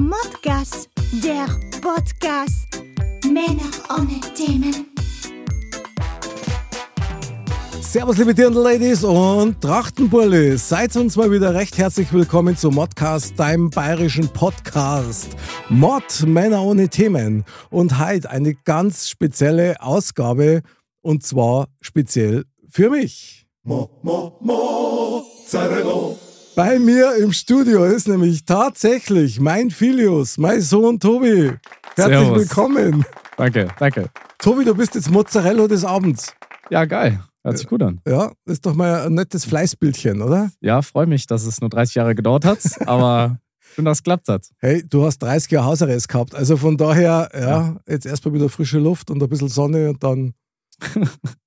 Modcast, der Podcast. Männer ohne Themen. Servus, liebe Dirndl-Ladies und Trachtenbulli. Seid uns mal wieder recht herzlich willkommen zu Modcast, deinem bayerischen Podcast. Mod, Männer ohne Themen. Und heute eine ganz spezielle Ausgabe und zwar speziell für mich. Mo, mo, Mozzarella. Bei mir im Studio ist nämlich tatsächlich mein Filius, mein Sohn Tobi. Herzlich Servus. willkommen. Danke, danke. Tobi, du bist jetzt Mozzarella des Abends. Ja, geil. Hört sich gut an. Ja, ist doch mal ein nettes Fleißbildchen, oder? Ja, freue mich, dass es nur 30 Jahre gedauert hat, aber schön, dass es geklappt hat. Hey, du hast 30 Jahre Hausarrest gehabt. Also von daher, ja, jetzt erstmal wieder frische Luft und ein bisschen Sonne und dann.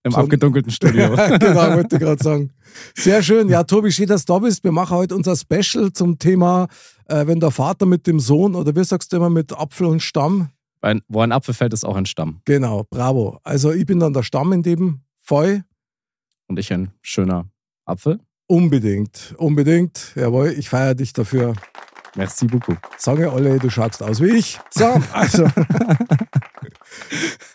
Im So- abgedunkelten Studio. genau, wollte ich gerade sagen. Sehr schön. Ja, Tobi, schön, dass du da bist. Wir machen heute unser Special zum Thema, äh, wenn der Vater mit dem Sohn oder wie sagst du immer, mit Apfel und Stamm. Ein, wo ein Apfel fällt, ist auch ein Stamm. Genau, bravo. Also ich bin dann der Stamm in dem Fall. Und ich ein schöner Apfel. Unbedingt, unbedingt. Jawohl, ich feiere dich dafür. Merci beaucoup. Sagen alle, du schaust aus wie ich. So, also.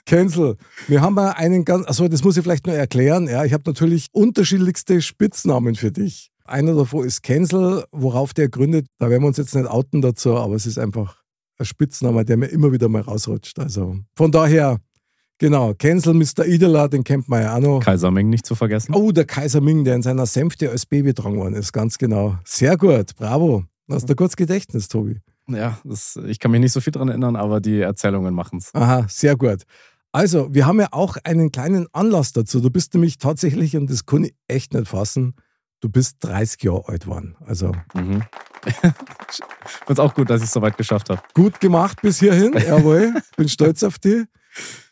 Cancel. Wir haben mal einen ganz, also das muss ich vielleicht nur erklären. Ja, ich habe natürlich unterschiedlichste Spitznamen für dich. Einer davon ist Cancel, worauf der gründet. Da werden wir uns jetzt nicht outen dazu, aber es ist einfach ein Spitzname, der mir immer wieder mal rausrutscht. Also von daher, genau, Cancel Mr. Idela, den kennt man ja auch noch. Kaiser Ming nicht zu vergessen. Oh, der Kaiser Ming, der in seiner Sänfte als Baby dran worden ist, ganz genau. Sehr gut, bravo. Hast du kurz Gedächtnis, Tobi? Ja, das, ich kann mich nicht so viel dran erinnern, aber die Erzählungen machen es. Aha, sehr gut. Also, wir haben ja auch einen kleinen Anlass dazu. Du bist nämlich tatsächlich, und das kann ich echt nicht fassen, du bist 30 Jahre alt geworden. Also Mhm. Find's auch gut, dass ich es soweit geschafft habe. gut gemacht bis hierhin, jawohl. Bin stolz auf dich.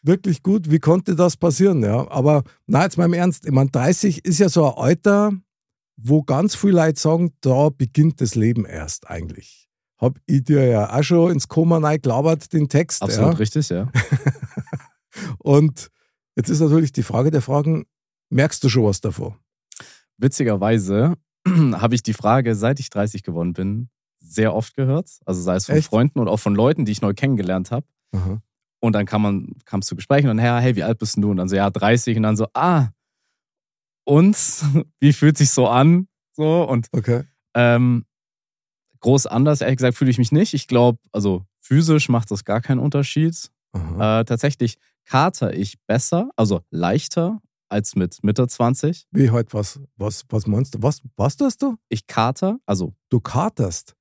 Wirklich gut. Wie konnte das passieren? Ja, aber na, jetzt mal im Ernst. Ich meine, 30 ist ja so ein Alter, wo ganz viele Leute sagen, da beginnt das Leben erst eigentlich. Hab ich dir ja auch schon ins Koma gelabert, den Text. Absolut ja. richtig, ja. Und jetzt ist natürlich die Frage der Fragen, merkst du schon was davon? Witzigerweise habe ich die Frage, seit ich 30 geworden bin, sehr oft gehört. Also sei es von Echt? Freunden und auch von Leuten, die ich neu kennengelernt habe. Und dann kam man, kam es zu Gesprächen und hey, hey, wie alt bist du? Und dann so, ja, 30. Und dann so, ah, und wie fühlt sich so an? So, und Okay. ähm, groß anders, ehrlich gesagt, fühle ich mich nicht. Ich glaube, also physisch macht das gar keinen Unterschied. Äh, tatsächlich kater ich besser, also leichter als mit Mitte 20. Wie heute was, was, was meinst du? Was, was tust du? Ich kater, also Du katerst.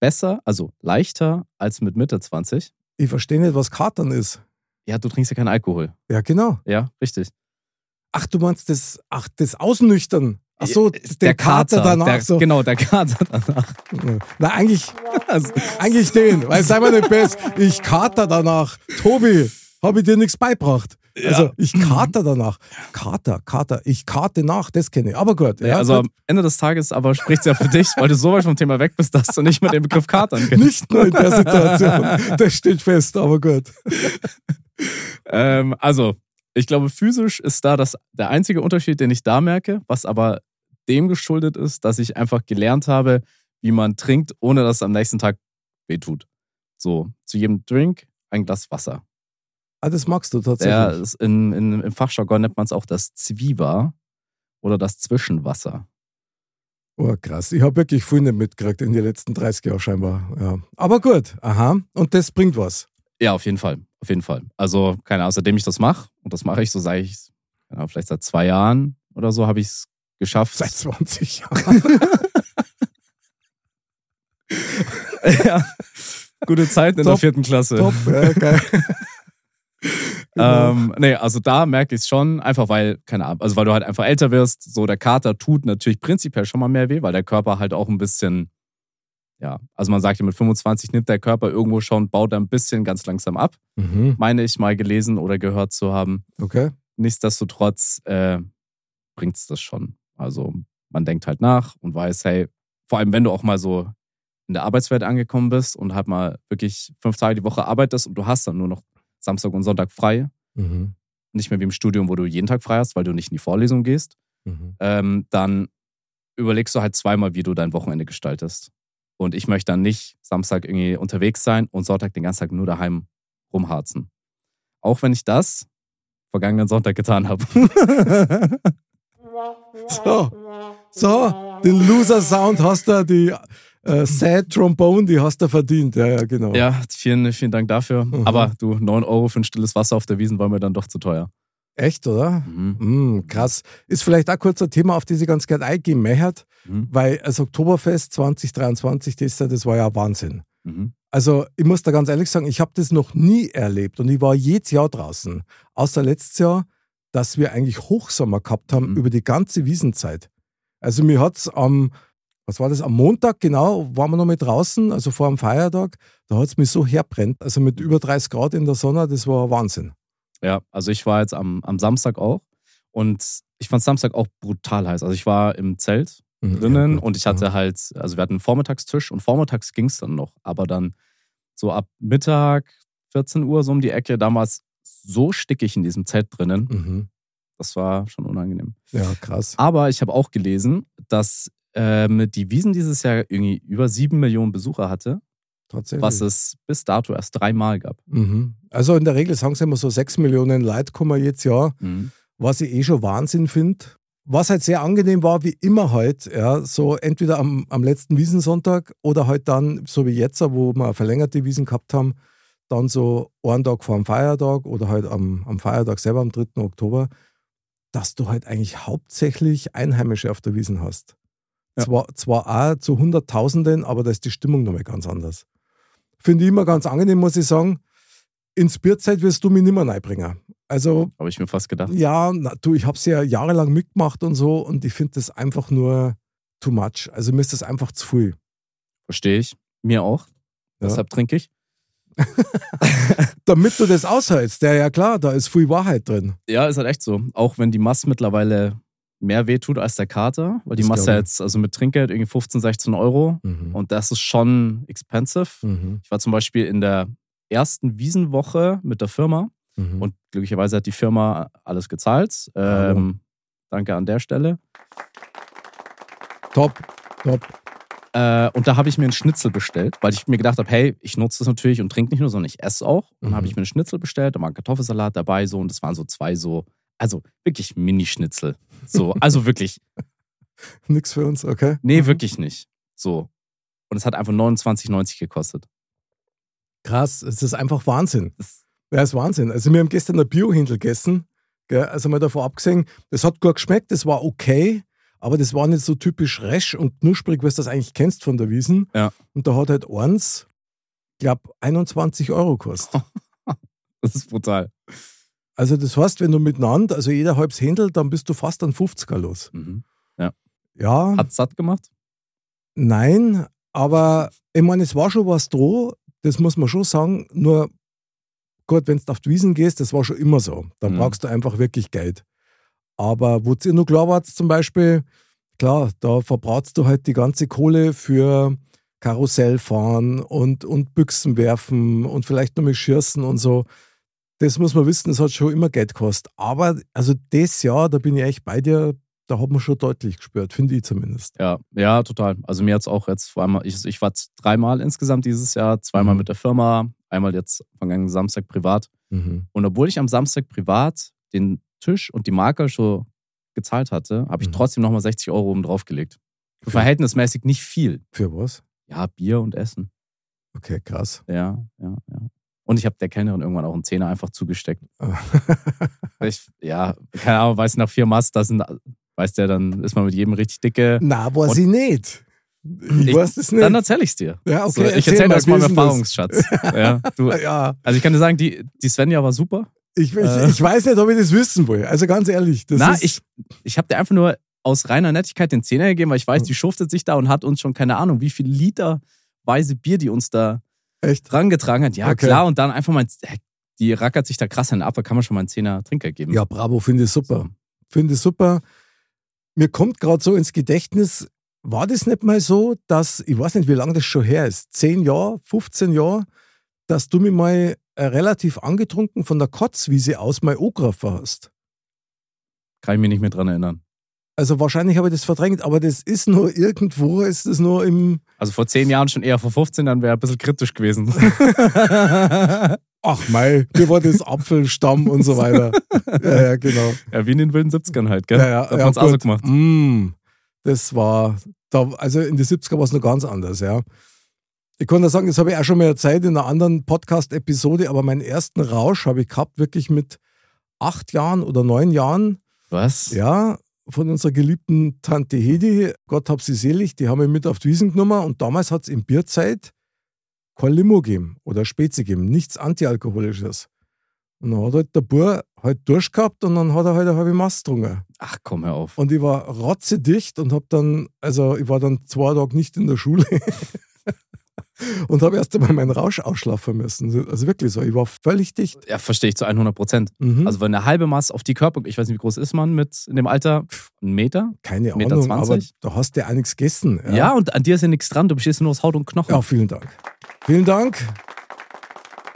besser, also leichter als mit Mitte 20. Ich verstehe nicht, was Katern ist. Ja, du trinkst ja keinen Alkohol. Ja, genau. Ja, richtig. Ach, du meinst das, ach, das Ausnüchtern. Ach so, der, Kater, danach. Der, so. Genau, der Kater danach. Na, eigentlich, Also, eigentlich den, weil sei mal nicht best. Ich kater danach. Tobi, habe ich dir nichts beibracht. Also, ich kater danach. Kater, Kater, ich karte nach, das kenne ich. Aber gut. ja, also gut. am Ende des Tages aber spricht es ja für dich, weil du so weit vom Thema weg bist, dass du nicht mehr den Begriff Katern kennst. Nicht nur in der Situation. Das steht fest, aber gut. Ähm, also, ich glaube, physisch ist da das, der einzige Unterschied, den ich da merke, was aber dem geschuldet ist, dass ich einfach gelernt habe, wie man trinkt, ohne dass es am nächsten Tag wehtut. So, zu jedem Drink ein Glas Wasser. Ah, das magst du tatsächlich. Ist in, in, Im Fachjargon nennt man es auch das Zwieber oder das Zwischenwasser. Oh, krass. Ich habe wirklich viel nicht mitgekriegt in den letzten 30 Jahren scheinbar. Ja. Aber gut, aha. Und das bringt was. Ja, auf jeden Fall. Auf jeden Fall. Also, keine Ahnung, seitdem ich das mache, und das mache ich so seit ich, Ahnung, vielleicht seit zwei Jahren oder so, habe ich es geschafft. Seit 20 Jahren. ja. Gute Zeit in der vierten Klasse. Top, ja, geil. Genau. Ähm, nee, also da merke ich es schon, einfach weil, keine Ahnung, also weil du halt einfach älter wirst, so der Kater tut natürlich prinzipiell schon mal mehr weh, weil der Körper halt auch ein bisschen, ja, also man sagt ja, mit 25 nimmt der Körper irgendwo schon, baut er ein bisschen ganz langsam ab, Mhm. meine ich mal gelesen oder gehört zu haben. Okay. Nichtsdestotrotz äh, bringt es das schon. Also man denkt halt nach und weiß, hey, vor allem wenn du auch mal so in der Arbeitswelt angekommen bist und halt mal wirklich fünf Tage die Woche arbeitest und du hast dann nur noch Samstag und Sonntag frei, Mhm. nicht mehr wie im Studium, wo du jeden Tag frei hast, weil du nicht in die Vorlesung gehst, Mhm. ähm, dann überlegst du halt zweimal, wie du dein Wochenende gestaltest. Und ich möchte dann nicht Samstag irgendwie unterwegs sein und Sonntag den ganzen Tag nur daheim rumharzen. Auch wenn ich das vergangenen Sonntag getan habe. So, so, den Loser-Sound hast du, die äh, Sad Trombone, die hast du verdient. Ja, ja, genau. ja, vielen, vielen Dank dafür. Mhm. Aber du, 9 Euro für ein stilles Wasser auf der Wiesen war mir dann doch zu teuer. Echt, oder? Mhm. Mm, krass. Ist vielleicht auch kurz ein Thema, auf das ich ganz gerne eingehen möchte, Mhm. weil das Oktoberfest 2023, das, das war ja Wahnsinn. Mhm. Also ich muss da ganz ehrlich sagen, ich habe das noch nie erlebt und ich war jedes Jahr draußen, außer letztes Jahr, dass wir eigentlich Hochsommer gehabt haben Mhm. über die ganze Wiesenzeit. Also mir hat's am, was war das, am Montag genau, waren wir noch mit draußen, also vor dem Feiertag, da hat's mich so herbrennt, also mit über 30 Grad in der Sonne, das war Wahnsinn. Ja, also ich war jetzt am, am Samstag auch und ich fand Samstag auch brutal heiß. Also ich war im Zelt Mhm, drinnen ja, und ich hatte halt, also wir hatten einen Vormittagstisch und vormittags ging es dann noch, aber dann so ab Mittag, 14 Uhr so um die Ecke, da war es so stickig in diesem Zelt drinnen. Mhm. Das war schon unangenehm. Ja, krass. Aber ich habe auch gelesen, dass ähm, die Wiesen dieses Jahr irgendwie über sieben Millionen Besucher hatte, was es bis dato erst dreimal gab. Mhm. Also in der Regel sagen sie immer so 6 Millionen Leute kommen jetzt Jahr, Mhm. was ich eh schon Wahnsinn finde. Was halt sehr angenehm war, wie immer halt, ja, so entweder am, am letzten Wiesensonntag oder halt dann, so wie jetzt, wo wir verlängerte Wiesen gehabt haben, dann so einen Tag vor dem Feiertag oder halt am, am Feiertag selber, am 3. Oktober, dass du halt eigentlich hauptsächlich Einheimische auf der Wiesen hast. Ja. Zwar, zwar auch zu Hunderttausenden, aber da ist die Stimmung nochmal ganz anders. Finde ich immer ganz angenehm, muss ich sagen. Ins Bierzeit wirst du mich nimmer reinbringen. Also, Habe ich mir fast gedacht. ja, na, du, ich habe es ja jahrelang mitgemacht und so und ich finde das einfach nur too much. Also mir ist das einfach zu viel. Verstehe ich. Mir auch. Ja. Deshalb trinke ich. Damit du das aushältst, ja, ja klar, da ist viel Wahrheit drin. Ja, ist halt echt so. Auch wenn die Masse mittlerweile mehr wehtut als der Kater, weil die Das Masse jetzt, also mit Trinkgeld irgendwie 15, 16 Euro Mhm. und das ist schon expensive. Mhm. Ich war zum Beispiel in der ersten Wiesenwoche mit der Firma Mhm. und glücklicherweise hat die Firma alles gezahlt. Ähm, danke an der Stelle. top, top. Äh, und da habe ich mir einen Schnitzel bestellt, weil ich mir gedacht habe, hey, ich nutze das natürlich und trinke nicht nur, sondern ich esse auch. Und dann Mhm. habe ich mir einen Schnitzel bestellt, da war ein Kartoffelsalat dabei so und das waren so zwei so, also wirklich Mini-Schnitzel. So, also wirklich, Nix für uns, okay? nee, Mhm. wirklich nicht. So. Und es hat einfach 29,90 gekostet. Krass, es ist einfach Wahnsinn. Das, Ja, ist Wahnsinn. Also wir haben gestern ein Bio-Hindel gegessen. Gell? Also mal davor abgesehen, das hat gut geschmeckt, das war okay, aber das war nicht so typisch resch und knusprig, wie du das eigentlich kennst von der Wiesen. Ja. Und da hat halt eins, ich glaube, 21 Euro gekostet. das ist brutal. Also das heißt, wenn du miteinander, also jeder halbs Händel, dann bist du fast an 50er los. Mhm. Ja, Hat satt gemacht? nein, aber ich meine, es war schon was dran, das muss man schon sagen, nur gut, wenn du auf die Wiesen gehst, das war schon immer so. Da Mhm. brauchst du einfach wirklich Geld. Aber wo ihr nur klar wart, zum Beispiel, klar, da verbrauchst du halt die ganze Kohle für Karussell fahren und, und Büchsen werfen und vielleicht noch mal schießen und so. Das muss man wissen, das hat schon immer Geld gekostet. Aber also das Jahr, da bin ich echt bei dir, da hat man schon deutlich gespürt, finde ich zumindest. Ja, ja, total. Also mir hat es auch jetzt zweimal, ich, ich war dreimal insgesamt dieses Jahr, zweimal Mhm. mit der Firma, einmal jetzt vergangenen Samstag privat. Mhm. Und obwohl ich am Samstag privat den Tisch und die Marke schon gezahlt hatte, habe ich Mhm. trotzdem nochmal 60 Euro oben drauf gelegt. Für- Verhältnismäßig nicht viel. Für was? Ja, Bier und Essen. Okay, krass. Ja, ja, ja. Und ich habe der Kellnerin irgendwann auch einen Zehner einfach zugesteckt. Ich, ja, keine Ahnung, weiß nach vier Mast, das sind, weiß der, dann ist man mit jedem richtig dicke. Na, Und- ich nicht. Ich, Ich- es nicht. Dann erzähle ich es dir. ja, So, okay, ich erzähle mal, meinem ist denn das? Erfahrungsschatz. ja, du, Ja, also ich kann dir sagen, die, die Svenja war super. Ich, Äh. ich weiß nicht, ob ich das wissen will. Also ganz ehrlich. Das Na, ich, ich habe dir einfach nur aus reiner Nettigkeit den Zehner gegeben, weil ich weiß, die schuftet sich da und hat uns schon keine Ahnung, wie viel Literweise Bier die uns da Echt? drangetragen hat. Ja, Okay. klar, und dann einfach mal, die rackert sich da krass an ab, da kann man schon mal einen Zehner Trinker geben. Ja, bravo, finde ich super. So. Finde ich super. Mir kommt gerade so ins Gedächtnis, war das nicht mal so, dass, ich weiß nicht, wie lange das schon her ist, 10 Jahre, 15 Jahre, dass du mich mal äh, relativ angetrunken von der Kotzwiese aus mal angerufen hast? Kann ich mich nicht mehr dran erinnern. Also wahrscheinlich habe ich das verdrängt, aber das ist nur irgendwo, ist das nur im, Also vor zehn Jahren schon eher vor 15, dann wäre ein bisschen kritisch gewesen. ach mei, mir war das Apfelstamm und so weiter. Ja, ja, genau. ja, wie in den wilden 70ern halt, gell? Ja, ja, da hat ja, man's auch so gemacht. Mm, das war, da, also in den 70er war es noch ganz anders, ja. Ich kann da sagen, das habe ich auch schon mal erzählt in einer anderen Podcast-Episode, aber meinen ersten Rausch habe ich gehabt, wirklich mit acht Jahren oder neun Jahren, Was? ja, von unserer geliebten Tante Hedi, Gott hab sie selig, die haben mich mit auf die Wiesen genommen und damals hat es in Bierzeit kein Limo gegeben oder Spezi gegeben, nichts Antialkoholisches. Und dann hat halt der Bub halt Durst gehabt und dann hat er halt eine halbe Mast getrunken. Ach komm, hör auf. Und ich war rotzedicht und habe dann, also ich war dann zwei Tage nicht in der Schule und habe erst einmal meinen Rausch ausschlafen müssen. Also wirklich so, ich war völlig dicht. Ja, verstehe ich zu 100 Prozent. Mhm. Also wenn eine halbe Maß auf die Körper, ich weiß nicht, wie groß ist man mit in dem Alter? Ein Meter? Keine Meter Ahnung, aber 20? da hast du ja auch nichts gegessen. Ja. und an dir ist ja nichts dran, du bestehst nur aus Haut und Knochen. Ja, vielen Dank. Vielen Dank.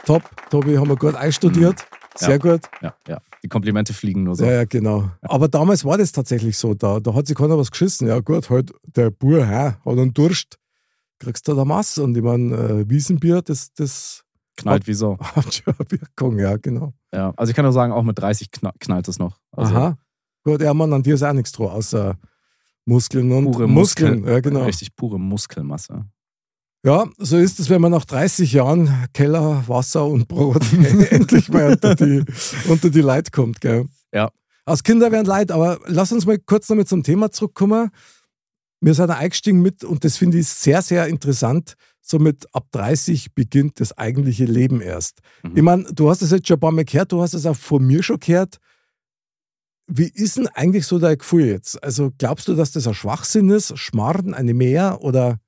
Top, Tobi, haben wir gut einstudiert. Sehr Ja. gut. ja, ja. Die Komplimente fliegen nur so. Ja, ja, genau. Aber damals war das tatsächlich so. Da, da hat sich keiner was geschissen. Ja, gut, halt, der Bur hä, hat einen Durst. Kriegst du da Masse. Und ich meine, äh, Wiesenbier, das, das Knallt wie so. hat eine Wirkung, ja, genau. Ja. Also ich kann nur sagen, auch mit 30 kna- knallt es noch. Also Aha. Gut, ja, Mann, an dir ist auch nichts dran, außer Muskeln und Pure Muskeln. Muskeln. Ja, genau. Richtig pure Muskelmasse. Ja, so ist es, wenn man nach 30 Jahren Keller, Wasser und Brot endlich mal unter die, unter die Leute kommt. Gell? Ja. Als Kinder werden leid, aber lass uns mal kurz noch mit zum Thema zurückkommen. Wir sind eingestiegen mit, und das finde ich sehr, sehr interessant, so mit ab 30 beginnt das eigentliche Leben erst. Mhm. Ich meine, du hast es jetzt schon ein paar Mal gehört, du hast es auch von mir schon gehört. Wie ist denn eigentlich so dein Gefühl jetzt? Also glaubst du, dass das ein Schwachsinn ist, Schmarrn, eine Mehr oder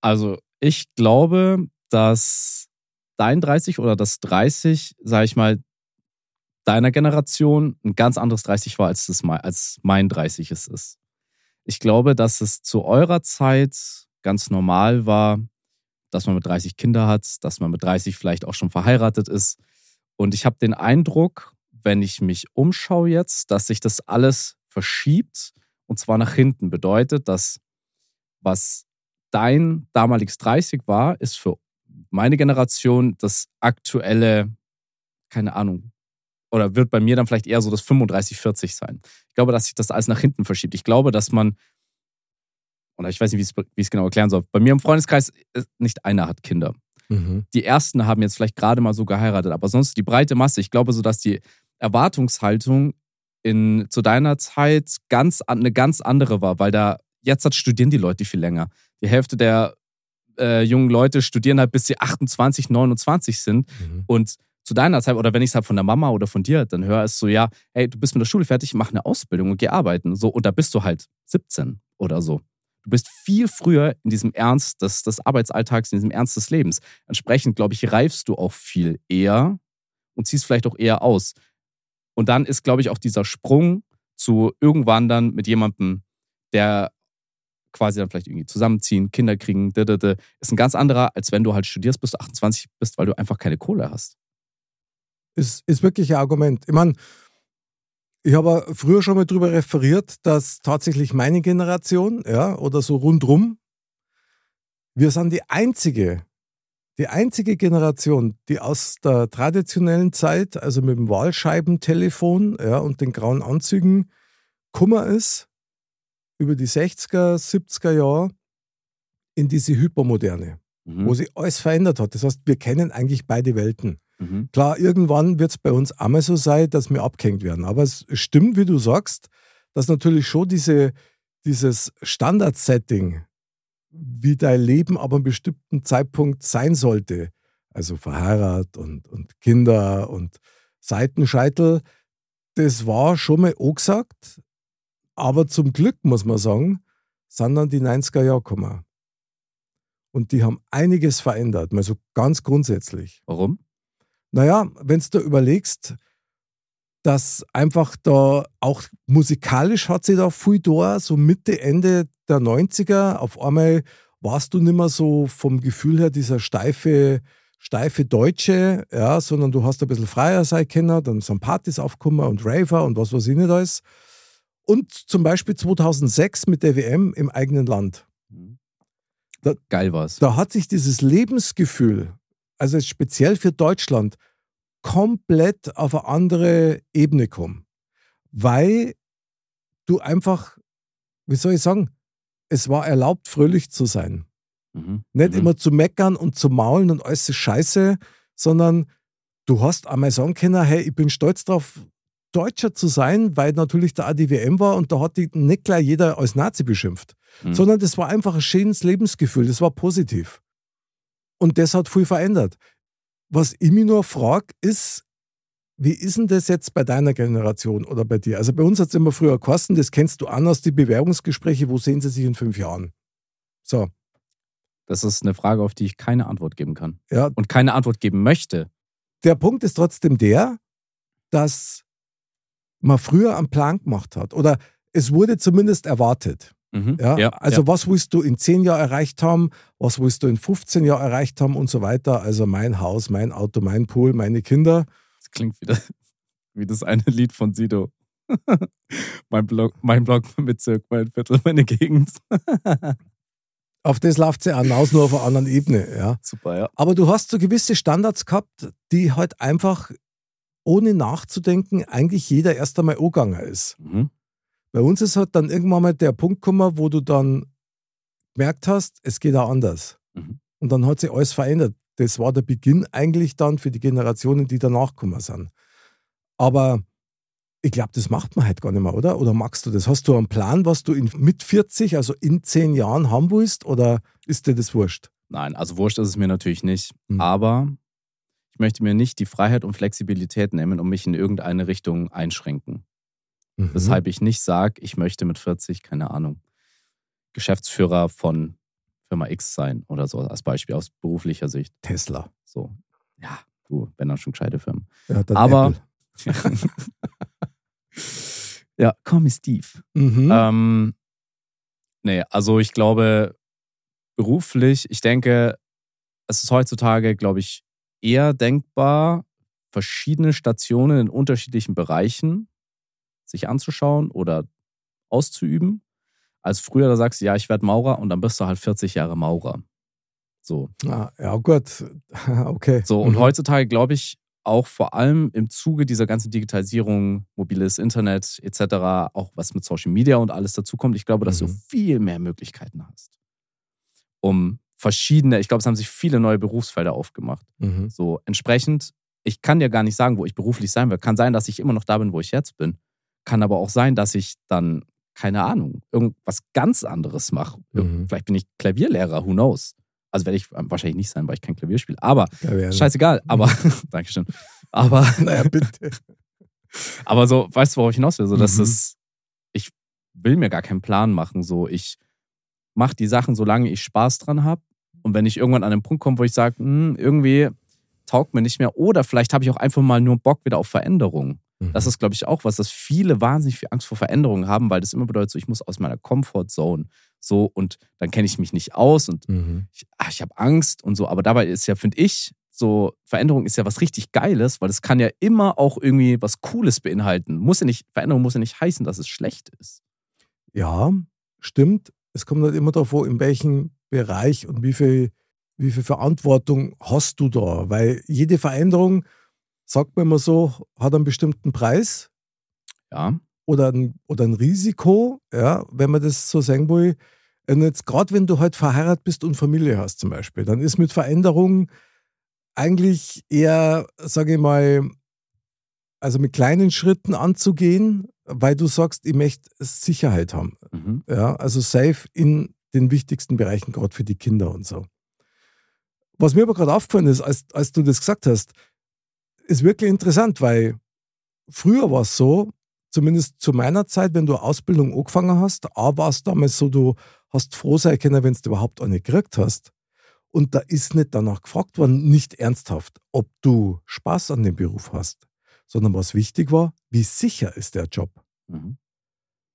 Also ich glaube, dass dein 30 oder das 30, sag ich mal, deiner Generation ein ganz anderes 30 war, als, das, als mein 30 es ist. Ich glaube, dass es zu eurer Zeit ganz normal war, dass man mit 30 Kinder hat, dass man mit 30 vielleicht auch schon verheiratet ist. Und ich habe den Eindruck, wenn ich mich umschaue jetzt, dass sich das alles verschiebt und zwar nach hinten. Bedeutet, dass was dein damaliges 30 war, ist für meine Generation das aktuelle, keine Ahnung, oder wird bei mir dann vielleicht eher so das 35, 40 sein. Ich glaube, dass sich das alles nach hinten verschiebt. Ich glaube, dass man, oder ich weiß nicht, wie ich es- genau erklären soll. Bei mir im Freundeskreis, äh, nicht einer hat Kinder. Die ersten haben jetzt vielleicht gerade mal so geheiratet, aber sonst die breite Masse. Ich glaube so, dass die Erwartungshaltung in, zu deiner Zeit ganz an- eine ganz andere war, weil da jetzt hat studieren die Leute viel länger. Die Hälfte der äh, jungen Leute studieren halt bis sie 28, 29 sind und zu deiner Zeit, oder wenn ich es halt von der Mama oder von dir dann höre, ist so, ja, hey, du bist mit der Schule fertig, mach eine Ausbildung und geh arbeiten. So, und da bist du halt 17 oder so. Du bist viel früher in diesem Ernst des, des Arbeitsalltags, in diesem Ernst des Lebens. Entsprechend, glaube ich, reifst du auch viel eher und ziehst vielleicht auch eher aus. Und dann ist, glaube ich, auch dieser Sprung zu irgendwann dann mit jemandem, der quasi dann vielleicht irgendwie zusammenziehen, Kinder kriegen, ist ein ganz anderer, als wenn du halt studierst, bis du 28 bist, weil du einfach keine Kohle hast. Ist, ist wirklich ein Argument. Ich meine, ich habe früher schon mal darüber referiert, dass tatsächlich meine Generation, ja, oder so rundrum, wir sind die einzige, die einzige Generation, die aus der traditionellen Zeit, also mit dem Wahlscheibentelefon ja, und den grauen Anzügen, Kummer ist, über die 60er, 70er Jahre in diese Hypermoderne, Mhm. wo sich alles verändert hat. Das heißt, wir kennen eigentlich beide Welten. Mhm. Klar, irgendwann wird es bei uns einmal so sein, dass wir abgehängt werden. Aber es stimmt, wie du sagst, dass natürlich schon diese, dieses Standard-Setting, wie dein Leben ab einem bestimmten Zeitpunkt sein sollte, also verheiratet und, und Kinder und Seitenscheitel, das war schon mal angesagt, aber zum Glück, muss man sagen, sind dann die 90er Jahre gekommen. Und die haben einiges verändert, mal so ganz grundsätzlich. Warum? Naja, wenn du überlegst, dass einfach da auch musikalisch hat sich da viel da, so Mitte, Ende der 90er, auf einmal warst du nicht mehr so vom Gefühl her dieser steife, steife Deutsche, ja, sondern du hast ein bisschen freier sein können, dann sind Partys aufgekommen und Raver und was weiß ich nicht alles. Und zum Beispiel 2006 mit der WM im eigenen Land. Da, Geil war's. Da hat sich dieses Lebensgefühl, also speziell für Deutschland, komplett auf eine andere Ebene kommen. Weil du einfach, wie soll ich sagen, es war erlaubt, fröhlich zu sein. Mhm. Nicht mhm. immer zu meckern und zu maulen und alles ist scheiße, sondern du hast einmal sagen können, hey, ich bin stolz drauf, Deutscher zu sein, weil natürlich der ADWM war und da hat die nicht gleich jeder als Nazi beschimpft, Mhm. sondern das war einfach ein schönes Lebensgefühl, das war positiv. Und das hat viel verändert. Was ich mich nur frage, ist, wie ist denn das jetzt bei deiner Generation oder bei dir? Also bei uns hat es immer früher Kosten, das kennst du an aus die Bewerbungsgespräche, wo sehen sie sich in fünf Jahren? So, Das ist eine Frage, auf die ich keine Antwort geben kann. ja, Und keine Antwort geben möchte. der Punkt ist trotzdem der, dass man früher einen Plan gemacht hat oder es wurde zumindest erwartet. Mhm. Ja? also was willst du in 10 Jahren erreicht haben, was willst du in 15 Jahren erreicht haben und so weiter. Also mein Haus, mein Auto, mein Pool, meine Kinder. Das klingt wieder wie das eine Lied von Sido. mein Blog, mein Blog, mein Bezirk, mein Viertel, meine Gegend. Auf das läuft sie hinaus, nur auf einer anderen Ebene. Ja? Super, ja. Aber du hast so gewisse Standards gehabt, die halt einfach ohne nachzudenken eigentlich jeder erst einmal angegangen ist. Mhm. Bei uns ist halt dann irgendwann mal der Punkt gekommen, wo du dann gemerkt hast, es geht auch anders. Mhm. Und dann hat sich alles verändert. Das war der Beginn eigentlich dann für die Generationen, die danach gekommen sind. Aber ich glaube, das macht man halt gar nicht mehr, oder? Oder magst du das? Hast du einen Plan, was du in, mit 40, also in 10 Jahren haben willst? Oder ist dir das wurscht? Nein, also wurscht ist es mir natürlich nicht. Mhm. Aber ich möchte mir nicht die Freiheit und Flexibilität nehmen und mich in irgendeine Richtung einschränken. Mhm. Weshalb ich nicht sage, ich möchte mit 40, keine Ahnung, Geschäftsführer von Firma X sein oder so, als Beispiel aus beruflicher Sicht. Tesla. So, ja, du, wenn dann schon gescheite Firmen. Ja, Aber- ja, call me Steve. Mhm. Ähm, nee, also ich glaube, beruflich, ich denke, es ist heutzutage, glaube ich, eher denkbar, verschiedene Stationen in unterschiedlichen Bereichen sich anzuschauen oder auszuüben, als früher da sagst du, ja, ich werde Maurer und dann bist du halt 40 Jahre Maurer. So. Ah, ja, gut. Okay. So, und Mhm. heutzutage glaube ich auch vor allem im Zuge dieser ganzen Digitalisierung, mobiles Internet etc., auch was mit Social Media und alles dazukommt, ich glaube, dass du Mhm. viel mehr Möglichkeiten hast. Um verschiedene, ich glaube, es haben sich viele neue Berufsfelder aufgemacht. Mhm. So, entsprechend, ich kann dir gar nicht sagen, wo ich beruflich sein will. Kann sein, dass ich immer noch da bin, wo ich jetzt bin. Kann aber auch sein, dass ich dann, keine Ahnung, irgendwas ganz anderes mache. Mhm. Vielleicht bin ich Klavierlehrer, who knows. Also werde ich wahrscheinlich nicht sein, weil ich kein Klavier spiele. Aber wäre- Scheißegal, aber Dankeschön. Aber, Naja, bitte. aber so, weißt du, worauf ich hinaus will? So, dass Mhm. es, ich will mir gar keinen Plan machen. So, ich mache die Sachen, solange ich Spaß dran habe. Und wenn ich irgendwann an den Punkt komme, wo ich sage, hm, irgendwie taugt mir nicht mehr, oder vielleicht habe ich auch einfach mal nur Bock wieder auf Veränderung. Das ist, glaube ich, auch was, dass viele wahnsinnig viel Angst vor Veränderungen haben, weil das immer bedeutet, so, ich muss aus meiner Comfortzone so und dann kenne ich mich nicht aus und Mhm. ich, ach, ich habe Angst und so. Aber dabei ist ja, finde ich, so Veränderung ist ja was richtig Geiles, weil es kann ja immer auch irgendwie was Cooles beinhalten. Muss ja nicht, Veränderung muss ja nicht heißen, dass es schlecht ist. Ja, stimmt. Es kommt halt immer darauf in welchem Bereich und wie viel, wie viel Verantwortung hast du da. Weil jede Veränderung, sagt man immer so, hat einen bestimmten Preis Ja. oder ein, oder ein Risiko, ja, wenn man das so sagen will. Und jetzt gerade wenn du halt verheiratet bist und Familie hast zum Beispiel, dann ist mit Veränderung eigentlich eher, sage ich mal, also mit kleinen Schritten anzugehen, weil du sagst, ich möchte Sicherheit haben. Mhm. Ja, also safe in den wichtigsten Bereichen, gerade für die Kinder und so. Was mir aber gerade aufgefallen ist, als, als du das gesagt hast, ist wirklich interessant, weil früher war es so, zumindest zu meiner Zeit, wenn du Ausbildung angefangen hast, A war es damals so, du hast froh sein können, wenn du überhaupt eine gekriegt hast. Und da ist nicht danach gefragt worden, nicht ernsthaft, ob du Spaß an dem Beruf hast, sondern was wichtig war, wie sicher ist der Job? Mhm.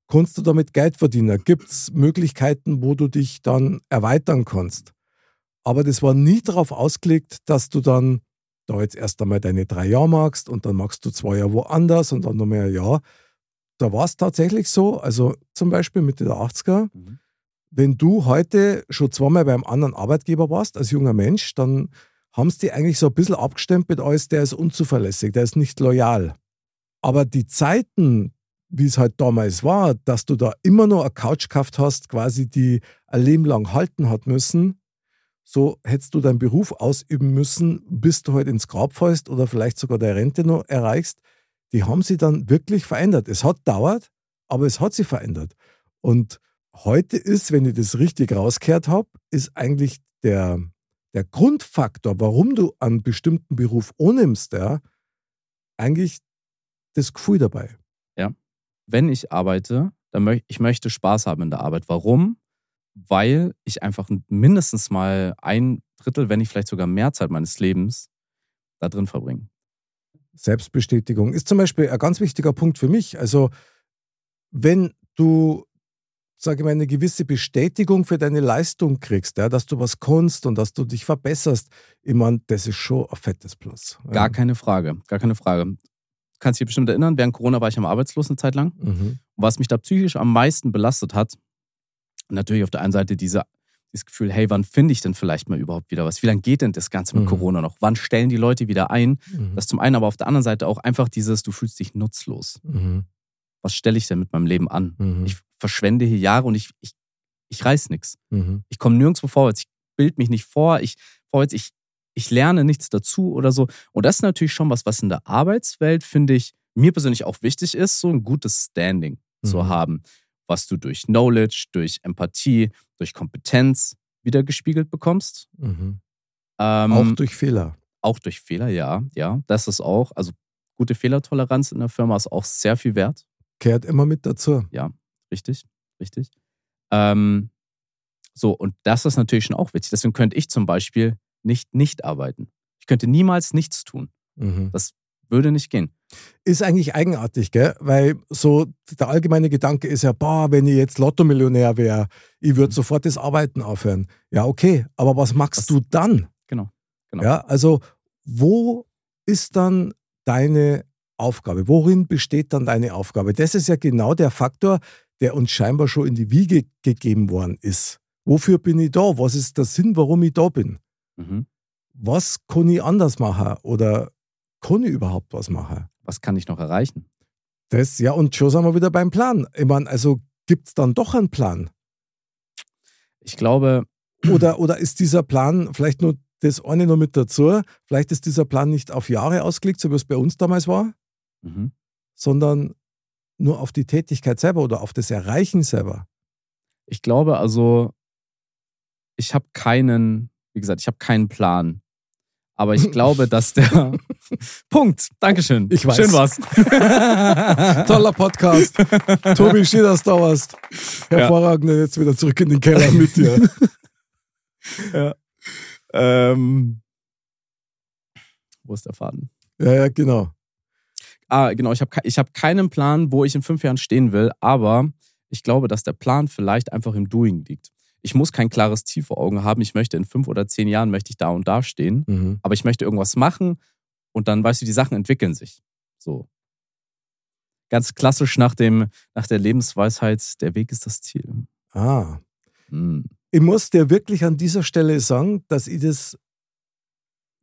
Kannst du damit Geld verdienen? Gibt es Möglichkeiten, wo du dich dann erweitern kannst? Aber das war nie darauf ausgelegt, dass du dann da jetzt erst einmal deine drei Jahre magst und dann magst du zwei Jahre woanders und dann noch mehr Jahr. Da war es tatsächlich so, also zum Beispiel Mitte der 80er, Mhm. wenn du heute schon zweimal beim anderen Arbeitgeber warst, als junger Mensch, dann haben sie die eigentlich so ein bisschen abgestempelt als, der ist unzuverlässig, der ist nicht loyal. Aber die Zeiten, wie es halt damals war, dass du da immer noch eine Couch gehabt hast, quasi die ein Leben lang halten hat müssen, so hättest du deinen Beruf ausüben müssen, bis du halt ins Grab fällst oder vielleicht sogar der Rente noch erreichst. Die haben sie dann wirklich verändert. Es hat dauert, aber es hat sie verändert. Und heute ist, wenn ich das richtig rausgehört habe, ist eigentlich der, der Grundfaktor, warum du einen bestimmten Beruf annimmst, ja, eigentlich das Gefühl dabei. wenn ich arbeite, dann möchte ich möchte Spaß haben in der Arbeit. Warum? Weil ich einfach mindestens mal ein Drittel, wenn nicht vielleicht sogar mehr Zeit meines Lebens da drin verbringe. Selbstbestätigung ist zum Beispiel ein ganz wichtiger Punkt für mich. Also, wenn du, sage ich mal, eine gewisse Bestätigung für deine Leistung kriegst, ja, dass du was kannst und dass du dich verbesserst, ich meine, das ist schon ein fettes Plus. Gar keine Frage, gar keine Frage. Du kannst dich bestimmt erinnern, während Corona war ich am Arbeitslos eine Zeit lang. Mhm. Was mich da psychisch am meisten belastet hat, natürlich auf der einen Seite diese, dieses Gefühl, hey, wann finde ich denn vielleicht mal überhaupt wieder was? Wie lange geht denn das Ganze mit Mhm. Corona noch? Wann stellen die Leute wieder ein? Mhm. Das zum einen, aber auf der anderen Seite auch einfach dieses, du fühlst dich nutzlos. Mhm. Was stelle ich denn mit meinem Leben an? Mhm. Ich verschwende hier Jahre und ich, ich, ich reiß nichts. Mhm. Ich komme nirgendwo vorwärts. Ich bild mich nicht vor. Ich, vorwärts, ich, ich lerne nichts dazu oder so. Und das ist natürlich schon was, was in der Arbeitswelt, finde ich, mir persönlich auch wichtig ist, so ein gutes Standing zu Mhm. haben, was du durch Knowledge, durch Empathie, durch Kompetenz wieder gespiegelt bekommst. Mhm. Ähm, Auch durch Fehler. auch durch Fehler, ja, ja. Das ist auch, also gute Fehlertoleranz in der Firma ist auch sehr viel wert. Gehört immer mit dazu. Richtig, richtig. Ähm, so, und das ist natürlich schon auch wichtig. Deswegen könnte ich zum Beispiel nicht nicht arbeiten. Ich könnte niemals nichts tun. Mhm. Würde nicht gehen. Ist eigentlich eigenartig, gell? Weil so der allgemeine Gedanke ist ja, boah, wenn ich jetzt Lotto-Millionär wäre, ich würde sofort das Arbeiten aufhören. Ja, okay, aber was machst Was- du dann? Genau. genau. Ja, also wo ist dann deine Aufgabe? Worin besteht dann deine Aufgabe? Das ist ja genau der Faktor, der uns scheinbar schon in die Wiege gegeben worden ist. Wofür bin ich da? Was ist der Sinn, warum ich da bin? Mhm. Was kann ich anders machen? Oder kann ich überhaupt was machen? Was kann ich noch erreichen? Das, ja, und schon sind wir wieder beim Plan. Ich meine, also gibt es dann doch einen Plan? Ich glaube, Oder, oder ist dieser Plan vielleicht nur das eine noch mit dazu? Vielleicht ist dieser Plan nicht auf Jahre ausgelegt, so wie es bei uns damals war, mhm. sondern nur auf die Tätigkeit selber oder auf das Erreichen selber. ich glaube also, ich habe keinen, wie gesagt, ich habe keinen Plan. Aber ich glaube, dass der Punkt. Dankeschön. Ich weiß. Schön war's. Toller Podcast. Tobi, schön, dass du da warst. Hervorragend, jetzt wieder zurück in den Keller mit dir. ähm, wo ist der Faden? Ja, ja, genau. Ah, genau, ich habe ich hab keinen Plan, wo ich in fünf Jahren stehen will, aber ich glaube, dass der Plan vielleicht einfach im Doing liegt. Ich muss kein klares Ziel vor Augen haben. Ich möchte in fünf oder zehn Jahren möchte ich da und da stehen, Mhm. aber ich möchte irgendwas machen und dann, weißt du, die Sachen entwickeln sich. So. Ganz klassisch nach, dem, nach der Lebensweisheit, der Weg ist das Ziel. Ah. Hm. Ich muss dir wirklich an dieser Stelle sagen, dass ich das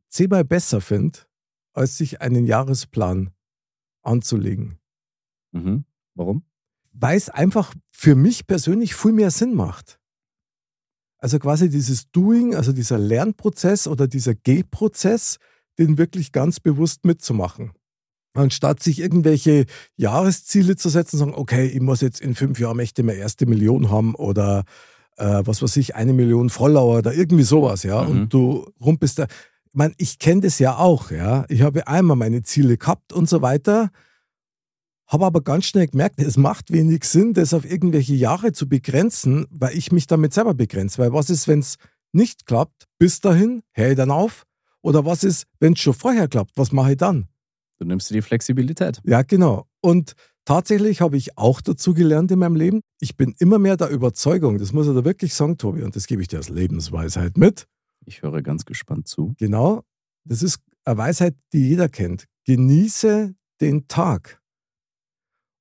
zehnmal besser finde, als sich einen Jahresplan anzulegen. Mhm. Warum? Weil es einfach für mich persönlich viel mehr Sinn macht. Also quasi dieses Doing, also dieser Lernprozess oder dieser Gehprozess, den wirklich ganz bewusst mitzumachen. Anstatt sich irgendwelche Jahresziele zu setzen sagen, okay, ich muss jetzt in fünf Jahren möchte meine erste Million haben oder äh, was weiß ich, eine Million Follower oder irgendwie sowas, ja. Mhm. Und du rumpelst da. ich meine, ich kenne das ja auch, ja. Ich habe einmal meine Ziele gehabt und so weiter, habe aber ganz schnell gemerkt, es macht wenig Sinn, das auf irgendwelche Jahre zu begrenzen, weil ich mich damit selber begrenze. Weil was ist, wenn es nicht klappt? Bis dahin, höre ich dann auf? Oder was ist, wenn es schon vorher klappt? Was mache ich dann? Du nimmst dir die Flexibilität. Ja, genau. Und tatsächlich habe ich auch dazu gelernt in meinem Leben. Ich bin immer mehr der Überzeugung, das muss ich da wirklich sagen, Tobi, und das gebe ich dir als Lebensweisheit mit. Ich höre ganz gespannt zu. Genau, das ist eine Weisheit, die jeder kennt. Genieße den Tag.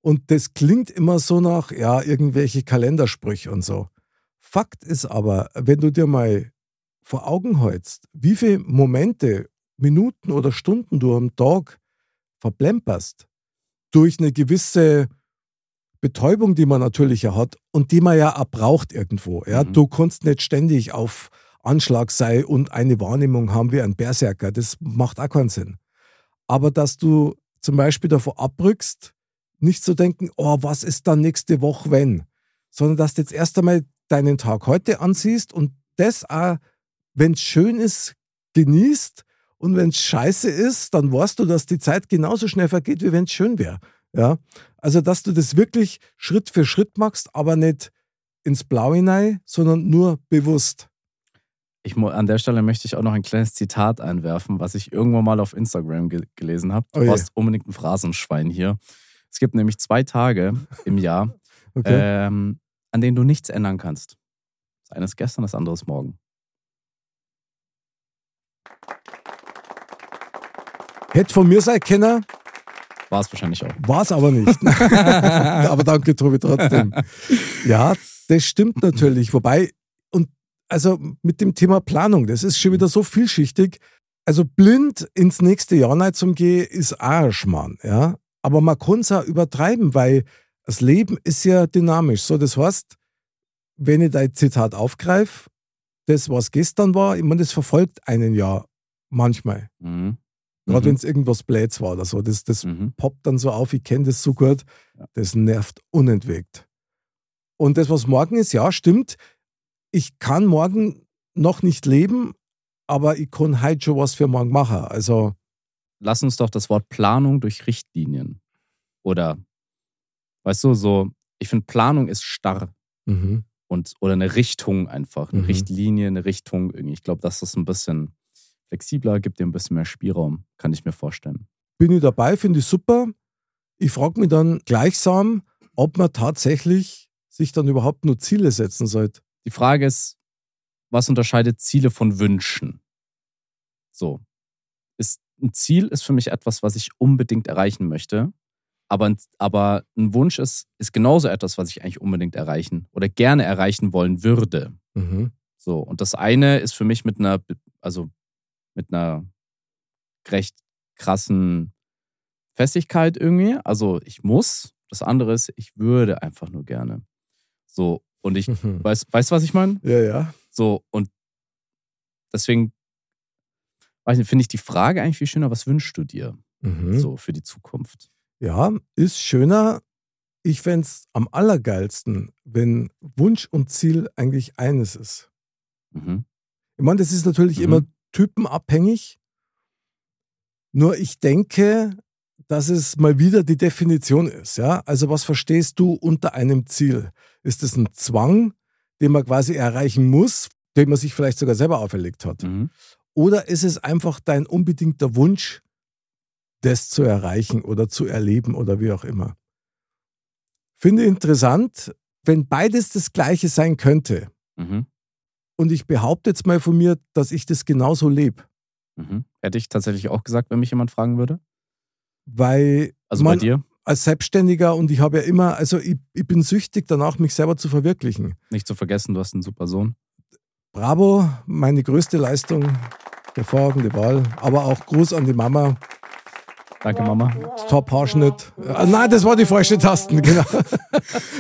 Und das klingt immer so nach, ja, irgendwelche Kalendersprüche und so. Fakt ist aber, wenn du dir mal vor Augen hältst, wie viele Momente, Minuten oder Stunden du am Tag verplemperst, durch eine gewisse Betäubung, die man natürlich ja hat und die man ja auch braucht irgendwo. Ja? Mhm. Du kannst nicht ständig auf Anschlag sein und eine Wahrnehmung haben wie ein Berserker. Das macht auch keinen Sinn. Aber dass du zum Beispiel davor abrückst, nicht zu denken, oh, was ist dann nächste Woche, wenn? Sondern dass du jetzt erst einmal deinen Tag heute ansiehst und das auch, wenn es schön ist, genießt und wenn es scheiße ist, dann weißt du, dass die Zeit genauso schnell vergeht, wie wenn es schön wäre. Ja? Also, dass du das wirklich Schritt für Schritt machst, aber nicht ins Blau hinein, sondern nur bewusst. Ich, an der Stelle möchte ich auch noch ein kleines Zitat einwerfen, was ich irgendwann mal auf Instagram ge gelesen habe. Oh Du je. hast unbedingt ein Phrasenschwein hier. Es gibt nämlich zwei Tage im Jahr, Okay? ähm, an denen du nichts ändern kannst. Das eine ist gestern, das andere ist morgen. Hätte von mir sein können, War es wahrscheinlich auch. war es aber nicht. aber danke, Tobi, trotzdem. Ja, das stimmt natürlich. Wobei, und also mit dem Thema Planung, das ist schon wieder so vielschichtig. Also blind ins nächste Jahr nicht zum Gehen ist ein Schmarrn, ja. Aber man kann es auch übertreiben, weil das Leben ist ja dynamisch. So, das heißt, wenn ich dein Zitat aufgreife, das, was gestern war, ich meine, das verfolgt einen ja manchmal. Mhm. Gerade Mhm. wenn es irgendwas Bläts war oder so. Das, das Mhm. poppt dann so auf, ich kenne das so gut. Das nervt unentwegt. Und das, was morgen ist, ja, stimmt. Ich kann morgen noch nicht leben, aber ich kann heute schon was für morgen machen. Also, Lass uns doch das Wort Planung durch Richtlinien. Oder, weißt du, so, ich finde, Planung ist starr. mhm. und oder eine Richtung einfach, eine Mhm. Richtlinie, eine Richtung irgendwie. Ich glaube, das ist ein bisschen flexibler, gibt dir ein bisschen mehr Spielraum, kann ich mir vorstellen. bin ich dabei, finde ich super. Ich frage mich dann gleichsam, ob man tatsächlich sich dann überhaupt nur Ziele setzen sollte. Die Frage ist, was unterscheidet Ziele von Wünschen? So, ist ein Ziel ist für mich etwas, was ich unbedingt erreichen möchte. Aber ein, aber ein Wunsch ist, ist genauso etwas, was ich eigentlich unbedingt erreichen oder gerne erreichen wollen würde. Mhm. So, und das eine ist für mich mit einer, also mit einer recht krassen Festigkeit irgendwie. Also ich muss. Das andere ist, ich würde einfach nur gerne. So, und ich, Mhm. weißt weißt du, was ich meine? Ja, ja. So, und deswegen weiß finde ich die Frage eigentlich viel schöner, was wünschst du dir Mhm. so für die Zukunft? Ja, ist schöner. Ich fände es am allergeilsten, wenn Wunsch und Ziel eigentlich eines ist. Mhm. Ich meine, das ist natürlich Mhm. immer typenabhängig. Nur ich denke, dass es mal wieder die Definition ist. Ja? Also was verstehst du unter einem Ziel? Ist es ein Zwang, den man quasi erreichen muss, den man sich vielleicht sogar selber auferlegt hat? Mhm. Oder ist es einfach dein unbedingter Wunsch, das zu erreichen oder zu erleben oder wie auch immer? Finde interessant, wenn beides das gleiche sein könnte. Mhm. Und ich behaupte jetzt mal von mir, dass ich das genauso lebe. Mhm. Hätte ich tatsächlich auch gesagt, wenn mich jemand fragen würde. Weil Also man bei dir als Selbstständiger und ich habe ja immer, also ich, ich bin süchtig danach, mich selber zu verwirklichen. nicht zu vergessen, du hast einen super Sohn. Bravo, meine größte Leistung, hervorragende Wahl. Aber auch Gruß an die Mama, Danke, Mama. Top-Haarschnitt. Ah, nein, das war die falsche Tasten, genau.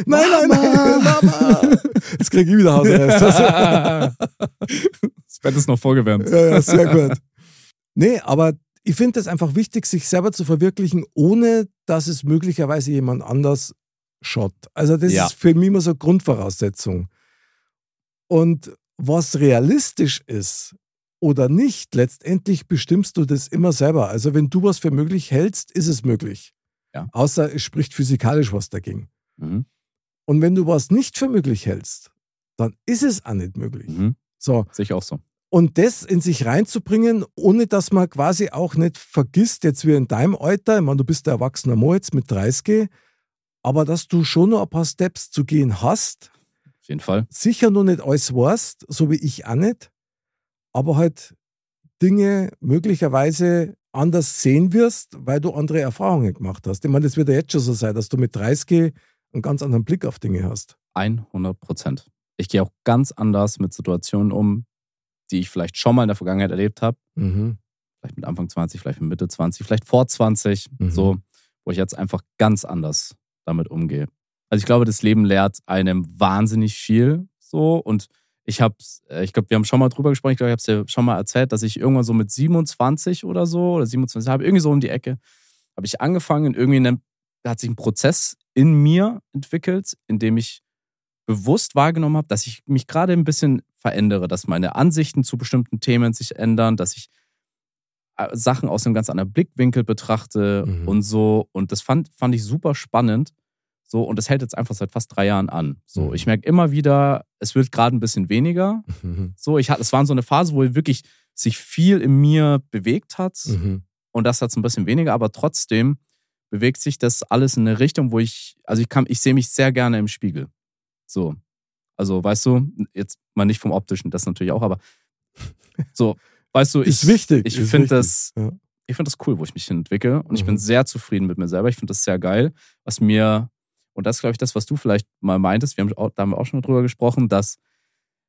nein, nein, nein, Mama. Jetzt kriege ich wieder Hausarrest. das Bett ist noch vorgewärmt. Ja, ja, sehr gut. Nee, aber ich finde es einfach wichtig, sich selber zu verwirklichen, ohne dass es möglicherweise jemand anders schaut. Also das Ja. ist für mich immer so eine Grundvoraussetzung. Und was realistisch ist, oder nicht, letztendlich bestimmst du das immer selber. Also wenn du was für möglich hältst, ist es möglich. Ja. Außer es spricht physikalisch was dagegen. Mhm. Und wenn du was nicht für möglich hältst, dann ist es auch nicht möglich. Mhm. So. Sehe ich auch so. Und das in sich reinzubringen, ohne dass man quasi auch nicht vergisst, jetzt wie in deinem Alter, ich meine, du bist der erwachsene Mo jetzt mit 30, aber dass du schon noch ein paar Steps zu gehen hast, jeden Fall. sicher noch nicht alles weißt, so wie ich auch nicht, aber halt Dinge möglicherweise anders sehen wirst, weil du andere Erfahrungen gemacht hast. Ich meine, das wird ja jetzt schon so sein, dass du mit 30 einen ganz anderen Blick auf Dinge hast. 100 Prozent. Ich gehe auch ganz anders mit Situationen um, die ich vielleicht schon mal in der Vergangenheit erlebt habe. Mhm. Vielleicht mit Anfang 20, vielleicht mit Mitte 20, vielleicht vor 20. Mhm. So, wo ich jetzt einfach ganz anders damit umgehe. Also ich glaube, das Leben lehrt einem wahnsinnig viel. So und ich habe, ich glaube, wir haben schon mal drüber gesprochen. Ich glaube, ich habe es dir schon mal erzählt, dass ich irgendwann so mit 27 oder so oder 27 habe, irgendwie so um die Ecke, habe ich angefangen. Irgendwie eine, hat sich ein Prozess in mir entwickelt, in dem ich bewusst wahrgenommen habe, dass ich mich gerade ein bisschen verändere, dass meine Ansichten zu bestimmten Themen sich ändern, dass ich äh, Sachen aus einem ganz anderen Blickwinkel betrachte Mhm. und so. Und das fand, fand ich super spannend. So, und das hält jetzt einfach seit fast drei Jahren an. So, Mhm. ich merke immer wieder, es wird gerade ein bisschen weniger. Mhm. So, ich hatte, es war so eine Phase, wo wirklich sich viel in mir bewegt hat. Mhm. Und das hat ein bisschen weniger, aber trotzdem bewegt sich das alles in eine Richtung, wo ich, also ich kann, ich sehe mich sehr gerne im Spiegel. So. Also, weißt du, jetzt mal nicht vom optischen, das natürlich auch, aber so, weißt du, ich, wichtig. ich finde das, Ja. ich finde das cool, wo ich mich entwickle und ich Mhm. bin sehr zufrieden mit mir selber. Ich finde das sehr geil, was mir, und das ist, glaube ich, das, was du vielleicht mal meintest, wir haben auch, da haben wir auch schon mal drüber gesprochen, dass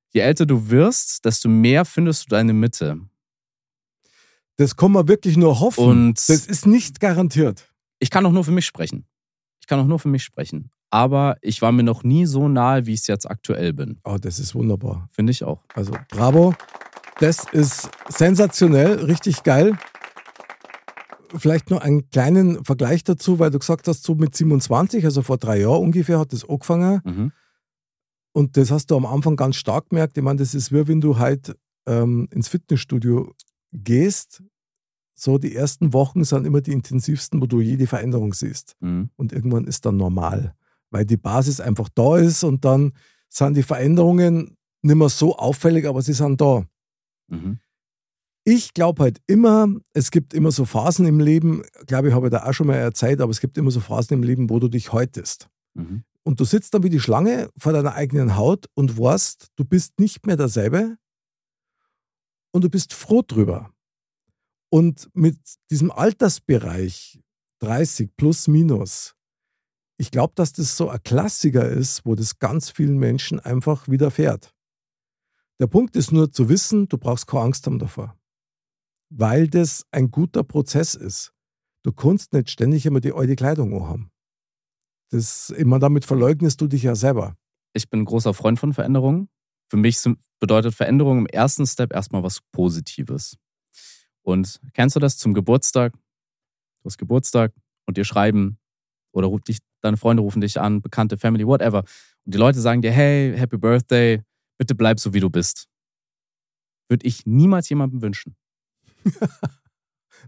je älter du wirst, desto mehr findest du deine Mitte. Das kann man wirklich nur hoffen. Und das ist nicht garantiert. ich kann auch nur für mich sprechen. Ich kann auch nur für mich sprechen. Aber ich war mir noch nie so nahe, wie ich es jetzt aktuell bin. Oh, das ist wunderbar. Finde ich auch. Also bravo. Das ist sensationell, richtig geil. Vielleicht noch einen kleinen Vergleich dazu, weil du gesagt hast, so mit 27, also vor drei Jahren ungefähr, hat das angefangen. Mhm. Und das hast du am Anfang ganz stark gemerkt. Ich meine, das ist wie wenn du halt ähm, ins Fitnessstudio gehst. So die ersten Wochen sind immer die intensivsten, wo du jede Veränderung siehst. Mhm. Und irgendwann ist dann normal, weil die Basis einfach da ist und dann sind die Veränderungen nicht mehr so auffällig, aber sie sind da. Mhm. Ich glaube halt immer, es gibt immer so Phasen im Leben, glaube ich, habe ich da auch schon mal erzählt, aber es gibt immer so Phasen im Leben, wo du dich häutest. Mhm. Und du sitzt dann wie die Schlange vor deiner eigenen Haut und weißt, du bist nicht mehr derselbe und du bist froh drüber. Und mit diesem Altersbereich 30 plus minus, ich glaube, dass das so ein Klassiker ist, wo das ganz vielen Menschen einfach widerfährt. Der Punkt ist nur zu wissen, du brauchst keine Angst haben davor. Weil das ein guter Prozess ist. Du kannst nicht ständig immer die alte Kleidung anhaben. Das, immer damit verleugnest du dich ja selber. Ich bin ein großer Freund von Veränderungen. Für mich bedeutet Veränderung im ersten Step erstmal was Positives. Und kennst du das zum Geburtstag? Du hast Geburtstag und dir schreiben oder ruft dich, deine Freunde rufen dich an, bekannte Family, whatever. Und die Leute sagen dir, hey, Happy Birthday, bitte bleib so, wie du bist. Würde ich niemals jemandem wünschen.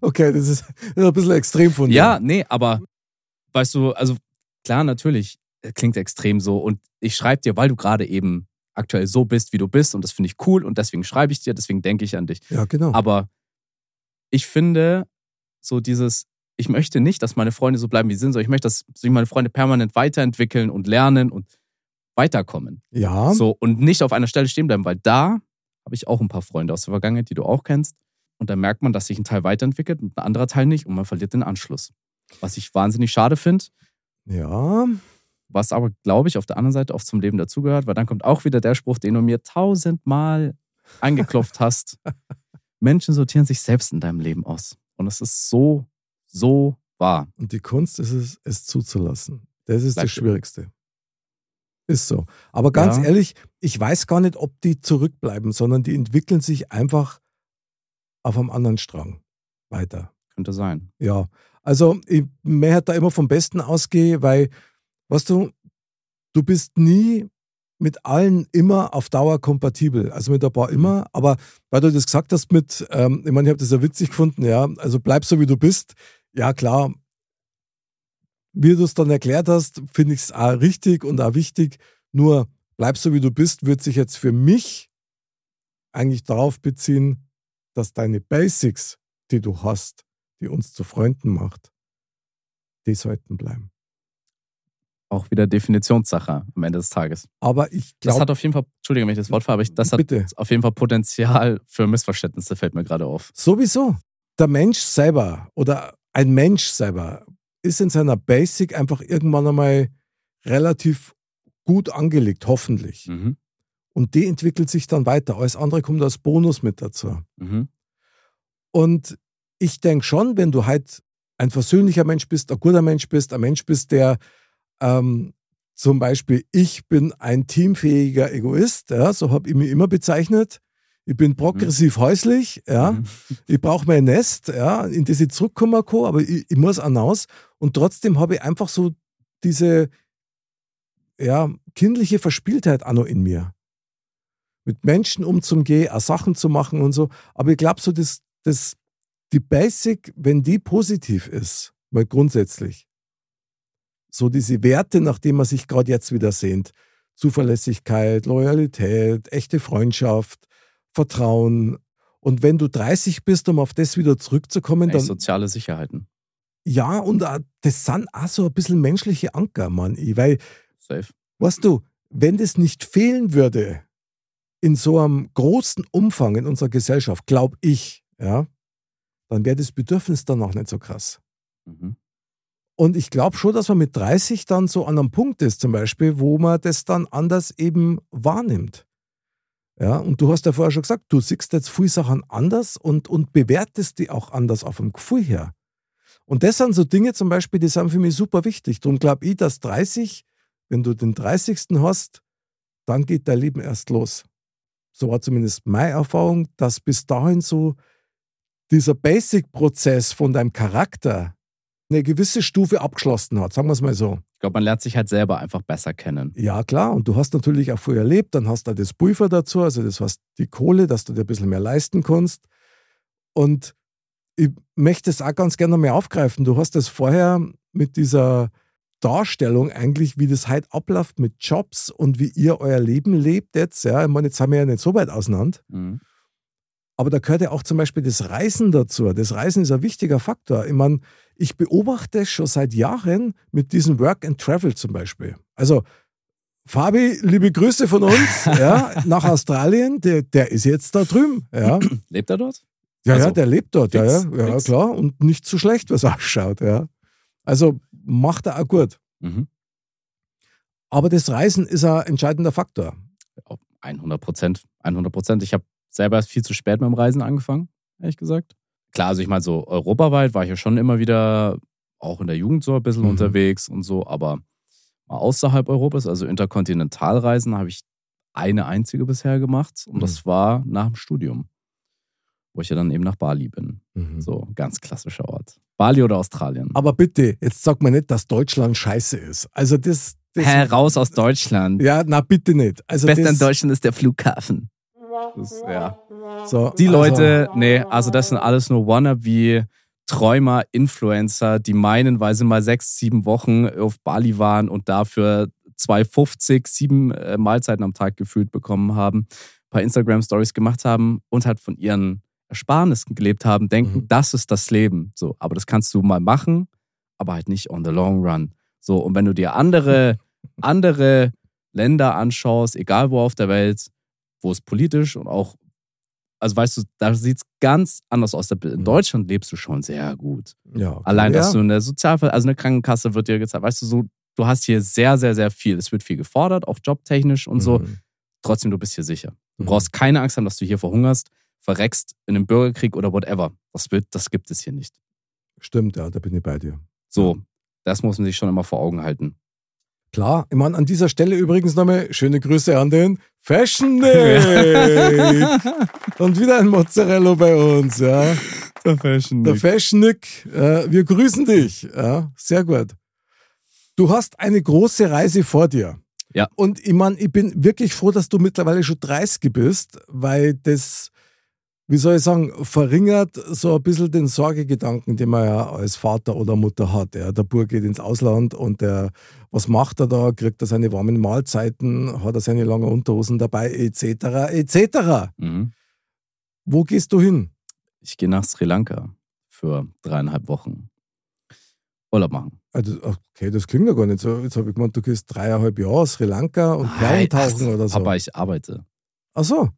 Okay, das ist, das ist ein bisschen extrem von dir. Ja, nee, aber weißt du, also klar, natürlich, äh, klingt extrem so. Und ich schreibe dir, weil du gerade eben aktuell so bist, wie du bist. Und das finde ich cool und deswegen schreibe ich dir, deswegen denke ich an dich. Ja, genau. Aber ich finde, so dieses, ich möchte nicht, dass meine Freunde so bleiben, wie sie sind, sondern ich möchte, dass sich meine Freunde permanent weiterentwickeln und lernen und weiterkommen. ja, So, und nicht auf einer Stelle stehen bleiben, weil da habe ich auch ein paar Freunde aus der Vergangenheit, die du auch kennst. Und da merkt man, dass sich ein Teil weiterentwickelt und ein anderer Teil nicht und man verliert den Anschluss. Was ich wahnsinnig schade finde, ja, was aber, glaube ich, auf der anderen Seite oft zum Leben dazugehört, weil dann kommt auch wieder der Spruch, den du mir tausendmal angeklopft hast. Menschen sortieren sich selbst in deinem Leben aus. Und es ist so, so wahr. und die Kunst ist es, es zuzulassen. Das ist Bleib das Schwierigste. Ist so. Aber ganz Ja. ehrlich, ich weiß gar nicht, ob die zurückbleiben, sondern die entwickeln sich einfach auf einem anderen Strang weiter. Könnte sein. Ja, also ich möchte da immer vom Besten ausgehen, weil, weißt du, du bist nie mit allen immer auf Dauer kompatibel. Also mit ein paar Mhm. immer, aber weil du das gesagt hast mit, ähm, ich meine, ich habe das ja witzig gefunden, ja, also bleib so wie du bist. Ja, klar. Wie du es dann erklärt hast, finde ich es auch richtig und auch wichtig. Nur bleib so wie du bist, wird sich jetzt für mich eigentlich darauf beziehen, dass deine Basics, die du hast, die uns zu Freunden macht, die sollten bleiben. Auch wieder Definitionssache am Ende des Tages. Aber ich Das hat glaube, auf jeden Fall, Entschuldige, wenn ich das Wort fahre, aber ich, das hat bitte, auf jeden Fall Potenzial für Missverständnisse, fällt mir gerade auf. sowieso. Der Mensch selber oder ein Mensch selber ist in seiner Basic einfach irgendwann einmal relativ gut angelegt, hoffentlich. Mhm. Und die entwickelt sich dann weiter. Alles andere kommt als Bonus mit dazu. Mhm. Und ich denke schon, wenn du halt ein versöhnlicher Mensch bist, ein guter Mensch bist, ein Mensch bist, der ähm, zum Beispiel, ich bin ein teamfähiger Egoist, ja, so habe ich mich immer bezeichnet. Ich bin progressiv häuslich, ja. Mhm. Ich brauche mein Nest, ja, in das ich zurückkomme, kann, aber ich, ich muss hinaus. Und trotzdem habe ich einfach so diese ja, kindliche Verspieltheit auch noch in mir. Mit Menschen umzugehen, auch Sachen zu machen und so. Aber ich glaube, so das, das, die Basic, wenn die positiv ist, mal grundsätzlich, so diese Werte, nach denen man sich gerade jetzt wieder sehnt, Zuverlässigkeit, Loyalität, echte Freundschaft, Vertrauen. Und wenn du 30 bist, um auf das wieder zurückzukommen, Echt dann soziale Sicherheiten. ja, und auch, das sind auch so ein bisschen menschliche Anker, Mann. Weil, Safe. weißt du, wenn das nicht fehlen würde in so einem großen Umfang in unserer Gesellschaft, glaube ich, ja, dann wäre das Bedürfnis danach nicht so krass. Mhm. Und ich glaube schon, dass man mit 30 dann so an einem Punkt ist, zum Beispiel, wo man das dann anders eben wahrnimmt. Ja, und du hast ja vorher schon gesagt, du siehst jetzt viele Sachen anders und, und bewertest die auch anders auf dem Gefühl her. Und das sind so Dinge zum Beispiel, die sind für mich super wichtig. Darum glaube ich, dass 30, wenn du den 30. hast, dann geht dein Leben erst los. So war zumindest meine Erfahrung, dass bis dahin so dieser Basic-Prozess von deinem Charakter eine gewisse Stufe abgeschlossen hat, sagen wir es mal so. Ich glaube, man lernt sich halt selber einfach besser kennen. Ja, klar, und du hast natürlich auch früher erlebt, dann hast du das Pulver dazu, also das heißt die Kohle, dass du dir ein bisschen mehr leisten kannst. Und ich möchte es auch ganz gerne mehr aufgreifen. Du hast das vorher mit dieser Darstellung eigentlich, wie das heute abläuft mit Jobs und wie ihr euer Leben lebt jetzt. Ja, ich meine, jetzt sind wir ja nicht so weit auseinander. Mhm. Aber da gehört ja auch zum Beispiel das Reisen dazu. Das Reisen ist ein wichtiger Faktor. Ich meine, ich beobachte es schon seit Jahren mit diesem Work and Travel zum Beispiel. Also, Fabi, liebe Grüße von uns ja, nach Australien. Der, der ist jetzt da drüben. Ja, Lebt er dort? ja, Also, ja der lebt dort. Ja, fix, ja, ja, klar. Und nicht so schlecht, was ausschaut. Ja. Also macht er auch gut. Mhm. Aber das Reisen ist ein entscheidender Faktor. Auf 100 Prozent. 100 Prozent. Ich habe selber erst viel zu spät mit dem Reisen angefangen, ehrlich gesagt. Klar, also ich meine, so europaweit war ich ja schon immer wieder auch in der Jugend so ein bisschen Mhm. unterwegs und so, aber mal außerhalb Europas, also Interkontinentalreisen, habe ich eine einzige bisher gemacht und Mhm. das war nach dem Studium, wo ich ja dann eben nach Bali bin. Mhm. So, ganz klassischer Ort. Bali oder Australien? Aber bitte, jetzt sag mal nicht, dass Deutschland scheiße ist. Also das. das Hä, raus aus Deutschland. Ja, na bitte nicht. Also Beste das, in Deutschland ist der Flughafen. Das, ja. So, Die also, Leute, nee, also das sind alles nur Wannabe, Träumer, Influencer, die meinen, weil sie mal sechs, sieben Wochen auf Bali waren und dafür 2,50, sieben äh, Mahlzeiten am Tag gefühlt bekommen haben, ein paar Instagram-Stories gemacht haben und halt von ihren Ersparnissen gelebt haben, denken, Mhm. das ist das Leben. So, aber das kannst du mal machen, aber halt nicht on the long run. So, und wenn du dir andere, andere Länder anschaust, egal wo auf der Welt, wo es politisch und auch, also weißt du, da sieht es ganz anders aus. In Mhm. Deutschland lebst du schon sehr gut. Ja, Allein, ja. dass du in der Sozialfall, also eine Krankenkasse wird dir gezahlt, weißt du, so, du hast hier sehr, sehr, sehr viel. Es wird viel gefordert, auch jobtechnisch und so. Mhm. Trotzdem, du bist hier sicher. Du Mhm. brauchst keine Angst haben, dass du hier verhungerst, verreckst in einem Bürgerkrieg oder whatever. Das, wird, das gibt es hier nicht. Stimmt, ja, da bin ich bei dir. So, das muss man sich schon immer vor Augen halten. Klar, ich meine, an dieser Stelle übrigens nochmal schöne Grüße an den Fashion Nick. Und wieder ein Mozzarella bei uns, ja. Der Fashion. Der Fashion Nick, äh, wir grüßen dich. Ja, sehr gut. Du hast eine große Reise vor dir. Ja. Und ich meine, ich bin wirklich froh, dass du mittlerweile schon 30 bist, weil das, wie soll ich sagen, verringert so ein bisschen den Sorgegedanken, den man ja als Vater oder Mutter hat. Ja. Der Bub geht ins Ausland und der, was macht er da? Kriegt er seine warmen Mahlzeiten? Hat er seine langen Unterhosen dabei? Etc. etc. Mhm. Wo gehst du hin? Ich gehe nach Sri Lanka für dreieinhalb Wochen Urlaub machen. Also, okay, das klingt ja gar nicht so. Jetzt habe ich gemeint, du gehst dreieinhalb Jahre Sri Lanka und Nein, ach, oder so. Papa, ich arbeite. Ach so,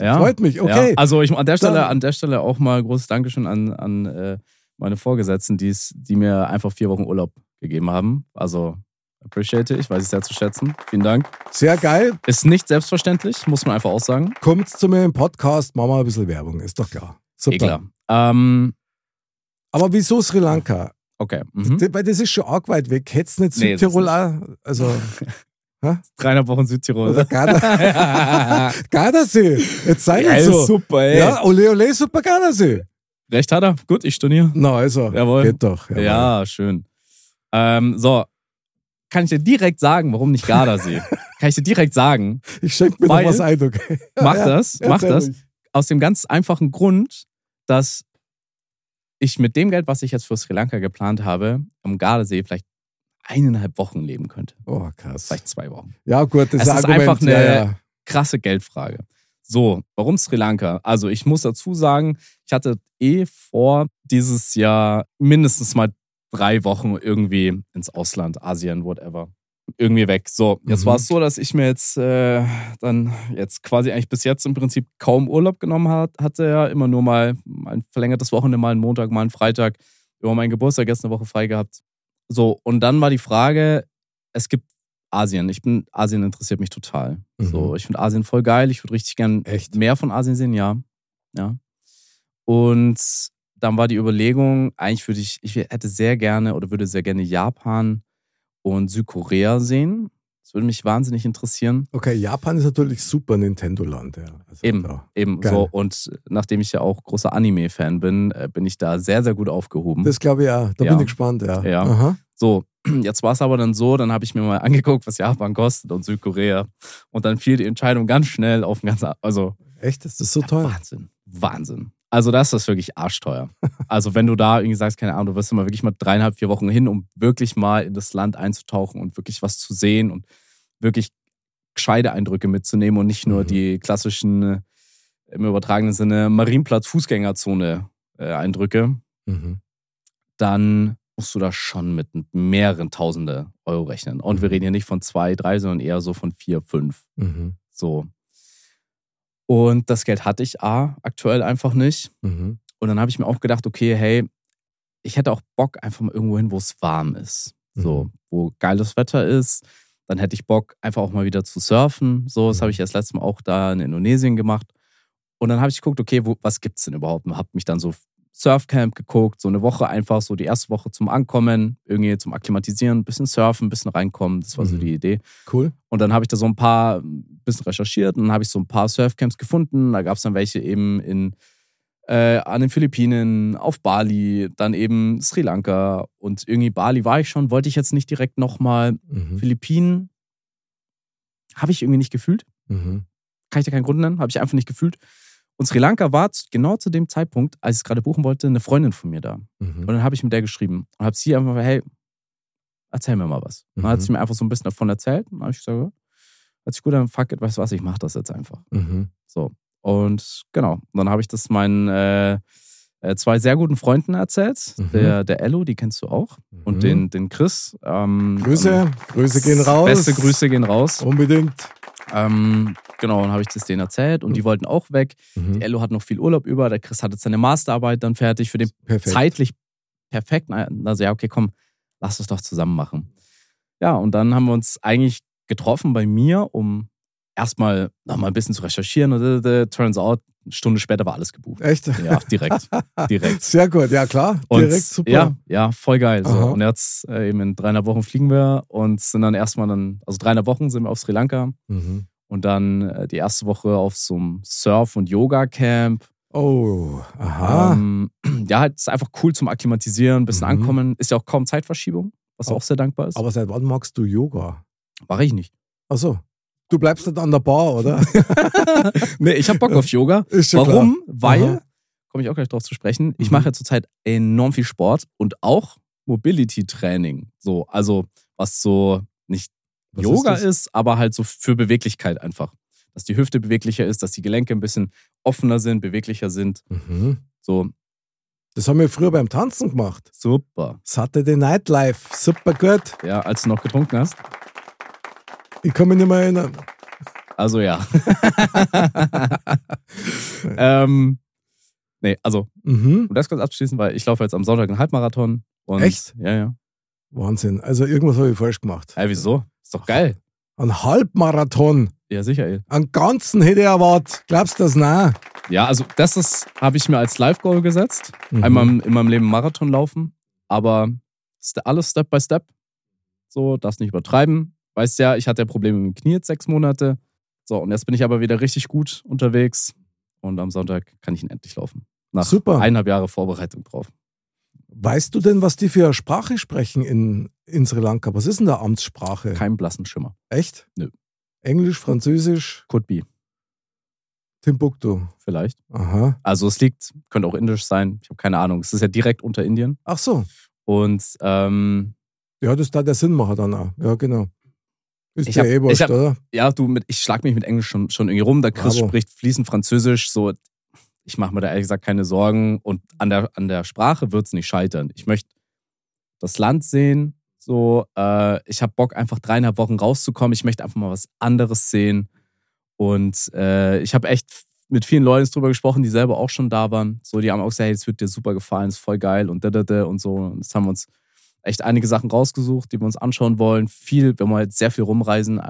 Ja. freut mich. Okay. Ja, also ich, an, der Stelle, Dann- an der Stelle auch mal großes Dankeschön an, an äh, meine Vorgesetzten, die's, die mir einfach vier Wochen Urlaub gegeben haben. Also appreciate ich, weiß ich sehr zu schätzen. Vielen Dank. Sehr geil. Ist nicht selbstverständlich, muss man einfach auch sagen. Kommt zu mir im Podcast, machen wir ein bisschen Werbung, ist doch klar. Super. Eh klar. Ähm, Aber wieso Sri Lanka? okay. Mhm. D- Weil das ist schon arg weit weg. Hättest du nicht Nee, das Südtirol auch? Also, Dreieinhalb Wochen Südtirol. oder Garda, Gardasee. Jetzt sei Ja, nicht so. super, ey. Ja, ole, ole, super Gardasee. Recht hat er. Gut, ich storniere. Na, also, Jawohl. geht doch. jawohl. Ja, schön. Ähm, so, kann ich dir direkt sagen, warum nicht Gardasee? kann ich dir direkt sagen, Ich schenke mir noch was ein, okay? mach Ja, das, mach erzähl das. ruhig. Aus dem ganz einfachen Grund, dass ich mit dem Geld, was ich jetzt für Sri Lanka geplant habe, am Gardasee vielleicht eineinhalb Wochen leben könnte. Oh, krass. Vielleicht zwei Wochen. Ja, gut, das Es ist, Argument. einfach eine- ja, ja. krasse Geldfrage. So, warum Sri Lanka? Also ich muss dazu sagen, ich hatte eh vor, dieses Jahr mindestens mal drei Wochen irgendwie ins Ausland, Asien, whatever. Irgendwie weg. So, jetzt Mhm. war es so, dass ich mir jetzt äh, dann jetzt quasi eigentlich bis jetzt im Prinzip kaum Urlaub genommen hat, hatte ja immer nur mal ein verlängertes Wochenende, mal einen Montag, mal einen Freitag, über meinen Geburtstag jetzt eine Woche frei gehabt. So, und dann war die Frage, es gibt Asien. Ich bin, Asien interessiert mich total. Mhm. So, ich finde Asien voll geil. Ich würde richtig gern Echt? mehr von Asien sehen, ja. Ja. Und dann war die Überlegung, eigentlich würde ich, ich hätte sehr gerne oder würde sehr gerne Japan und Südkorea sehen. Das würde mich wahnsinnig interessieren. Okay, Japan ist natürlich super Nintendo-Land. Ja. Also, Eben, ja. eben Geil. so. Und nachdem ich ja auch großer Anime-Fan bin, äh, bin ich da sehr, sehr gut aufgehoben. Das glaube ich auch. Da Ja. bin ich gespannt, ja. Ja. Aha. So, jetzt war es aber dann so, dann habe ich mir mal angeguckt, was Japan kostet und Südkorea. Und dann fiel die Entscheidung ganz schnell auf ein ganz, also Echt? Ist das so teuer? Wahnsinn, Wahnsinn. Also das ist wirklich arschteuer. Also wenn du da irgendwie sagst, keine Ahnung, du wirst mal wirklich mal dreieinhalb, vier Wochen hin, um wirklich mal in das Land einzutauchen und wirklich was zu sehen und wirklich gescheite Eindrücke mitzunehmen und nicht nur Mhm. die klassischen, äh, im übertragenen Sinne, Marienplatz, Fußgängerzone äh, Eindrücke, Mhm. dann musst du da schon mit mehreren Tausende Euro rechnen. Und wir Mhm. reden hier nicht von zwei, drei, sondern eher so von vier, fünf. Mhm. So. Und das Geld hatte ich A, aktuell einfach nicht. Mhm. Und dann habe ich mir auch gedacht, okay, hey, ich hätte auch Bock einfach mal irgendwo hin, wo es warm ist. So, Mhm. wo geiles Wetter ist. Dann hätte ich Bock, einfach auch mal wieder zu surfen. So, das Mhm. habe ich erst letztes Mal auch da in Indonesien gemacht. Und dann habe ich geguckt, okay, wo, was gibt's denn überhaupt? Und habe mich dann so Surfcamp geguckt, so eine Woche einfach, so die erste Woche zum Ankommen, irgendwie zum Akklimatisieren, ein bisschen surfen, ein bisschen reinkommen. Das war so Mhm. die Idee. Cool. Und dann habe ich da so ein paar, ein bisschen recherchiert und dann habe ich so ein paar Surfcamps gefunden. Da gab es dann welche eben in, äh, an den Philippinen, auf Bali, dann eben Sri Lanka und irgendwie Bali war ich schon, wollte ich jetzt nicht direkt nochmal. Mhm. Philippinen habe ich irgendwie nicht gefühlt. Mhm. Kann ich dir keinen Grund nennen, habe ich einfach nicht gefühlt. Und Sri Lanka war genau zu dem Zeitpunkt, als ich es gerade buchen wollte, eine Freundin von mir da. Mhm. Und dann habe ich mit der geschrieben und habe sie einfach, hey, erzähl mir mal was. Und dann hat Mhm. sie mir einfach so ein bisschen davon erzählt. Und dann habe ich gesagt, hört sich gut an, fuck it, weißt du was, ich mache das jetzt einfach. Mhm. So. Und genau, und dann habe ich das meinen äh, äh, zwei sehr guten Freunden erzählt. Mhm. Der, der Ello, die kennst du auch. Und Mhm. den, den Chris. Ähm, Grüße, ähm, Grüße gehen raus. Beste Grüße gehen raus. Unbedingt. Ähm, genau, dann habe ich das denen erzählt und die wollten auch weg. Mhm. Der Ello hat noch viel Urlaub über. Der Chris hat jetzt seine Masterarbeit dann fertig. Für den Perfekt. zeitlich perfekt. Also ja, okay, komm, lass es doch zusammen machen. Ja, und dann haben wir uns eigentlich getroffen bei mir, um erstmal nochmal ein bisschen zu recherchieren. Und äh, turns out, eine Stunde später war alles gebucht. Echt? Ja, direkt. direkt. Sehr gut, ja klar. Und Direkt super. Ja, ja, voll geil. So. Und jetzt äh, eben in dreieinhalb Wochen fliegen wir und sind dann erstmal dann, also dreieinhalb Wochen sind wir auf Sri Lanka Mhm. und dann äh, die erste Woche auf so einem Surf- und Yoga-Camp. Oh, aha. Ähm, ja, halt, ist einfach cool zum Akklimatisieren, ein bisschen Mhm. ankommen. Ist ja auch kaum Zeitverschiebung, was Oh. auch sehr dankbar ist. Aber seit wann magst du Yoga? Mache ich nicht. Achso. Du bleibst dann an der Bar, oder? nee, ich habe Bock auf Yoga. Ist schon Warum? klar. Weil, komme ich auch gleich drauf zu sprechen, ich Mhm. mache ja zurzeit enorm viel Sport und auch Mobility-Training. So, also was so nicht Was Yoga ist ist, aber halt so für Beweglichkeit einfach. Dass die Hüfte beweglicher ist, dass die Gelenke ein bisschen offener sind, beweglicher sind. Mhm. So, Das haben wir früher beim Tanzen gemacht. super. Saturday Night Live. Super gut. Ja, als du noch getrunken hast. Ich kann mich nicht mehr erinnern. Also ja. ähm, nee, also, Mhm. um das kurz abzuschließen, weil ich laufe jetzt am Sonntag einen Halbmarathon. Und Echt? Ja, ja. Wahnsinn. Also irgendwas habe ich falsch gemacht. Hä, wieso? Ist doch geil. Ein Halbmarathon. Ja, sicher, ey. Einen ganzen hätte ich erwartet. Glaubst du das? Nein. Ja, also das ist, habe ich mir als Live-Goal gesetzt. Mhm. Einmal in in meinem Leben Marathon laufen. Aber ist alles Step by Step. So, darfst nicht übertreiben. Weißt ja, ich hatte ja Probleme mit dem Knie jetzt sechs Monate. So, und jetzt bin ich aber wieder richtig gut unterwegs. Und am Sonntag kann ich ihn endlich laufen. Nach Super. eineinhalb Jahre Vorbereitung drauf. Weißt du denn, was die für Sprache sprechen in, in Sri Lanka? Was ist denn da Amtssprache? Kein blassen Schimmer. Echt? Nö. Englisch, Französisch, Could be, Timbuktu. vielleicht. Aha. Also es liegt, könnte auch indisch sein. Ich habe keine Ahnung. Es ist ja direkt unter Indien. Ach so. Und ähm, Ja, das da der Sinn machen dann auch. Ja, genau. Ist Ich ja hab- eh oder? ja, du, mit, ich schlag mich mit Englisch schon, schon irgendwie rum. Der Chris Bravo. spricht fließend Französisch. So, ich mache mir da ehrlich gesagt keine Sorgen. Und an der, an der Sprache wird es nicht scheitern. Ich möchte das Land sehen. So, äh, ich habe Bock, einfach dreieinhalb Wochen rauszukommen. Ich möchte einfach mal was anderes sehen. Und äh, ich habe echt mit vielen Leuten drüber gesprochen, die selber auch schon da waren. So, die haben auch gesagt, hey, es wird dir super gefallen, ist voll geil und da, da, da und so. Und jetzt haben wir uns echt einige Sachen rausgesucht, die wir uns anschauen wollen. Viel, wir wollen halt sehr viel rumreisen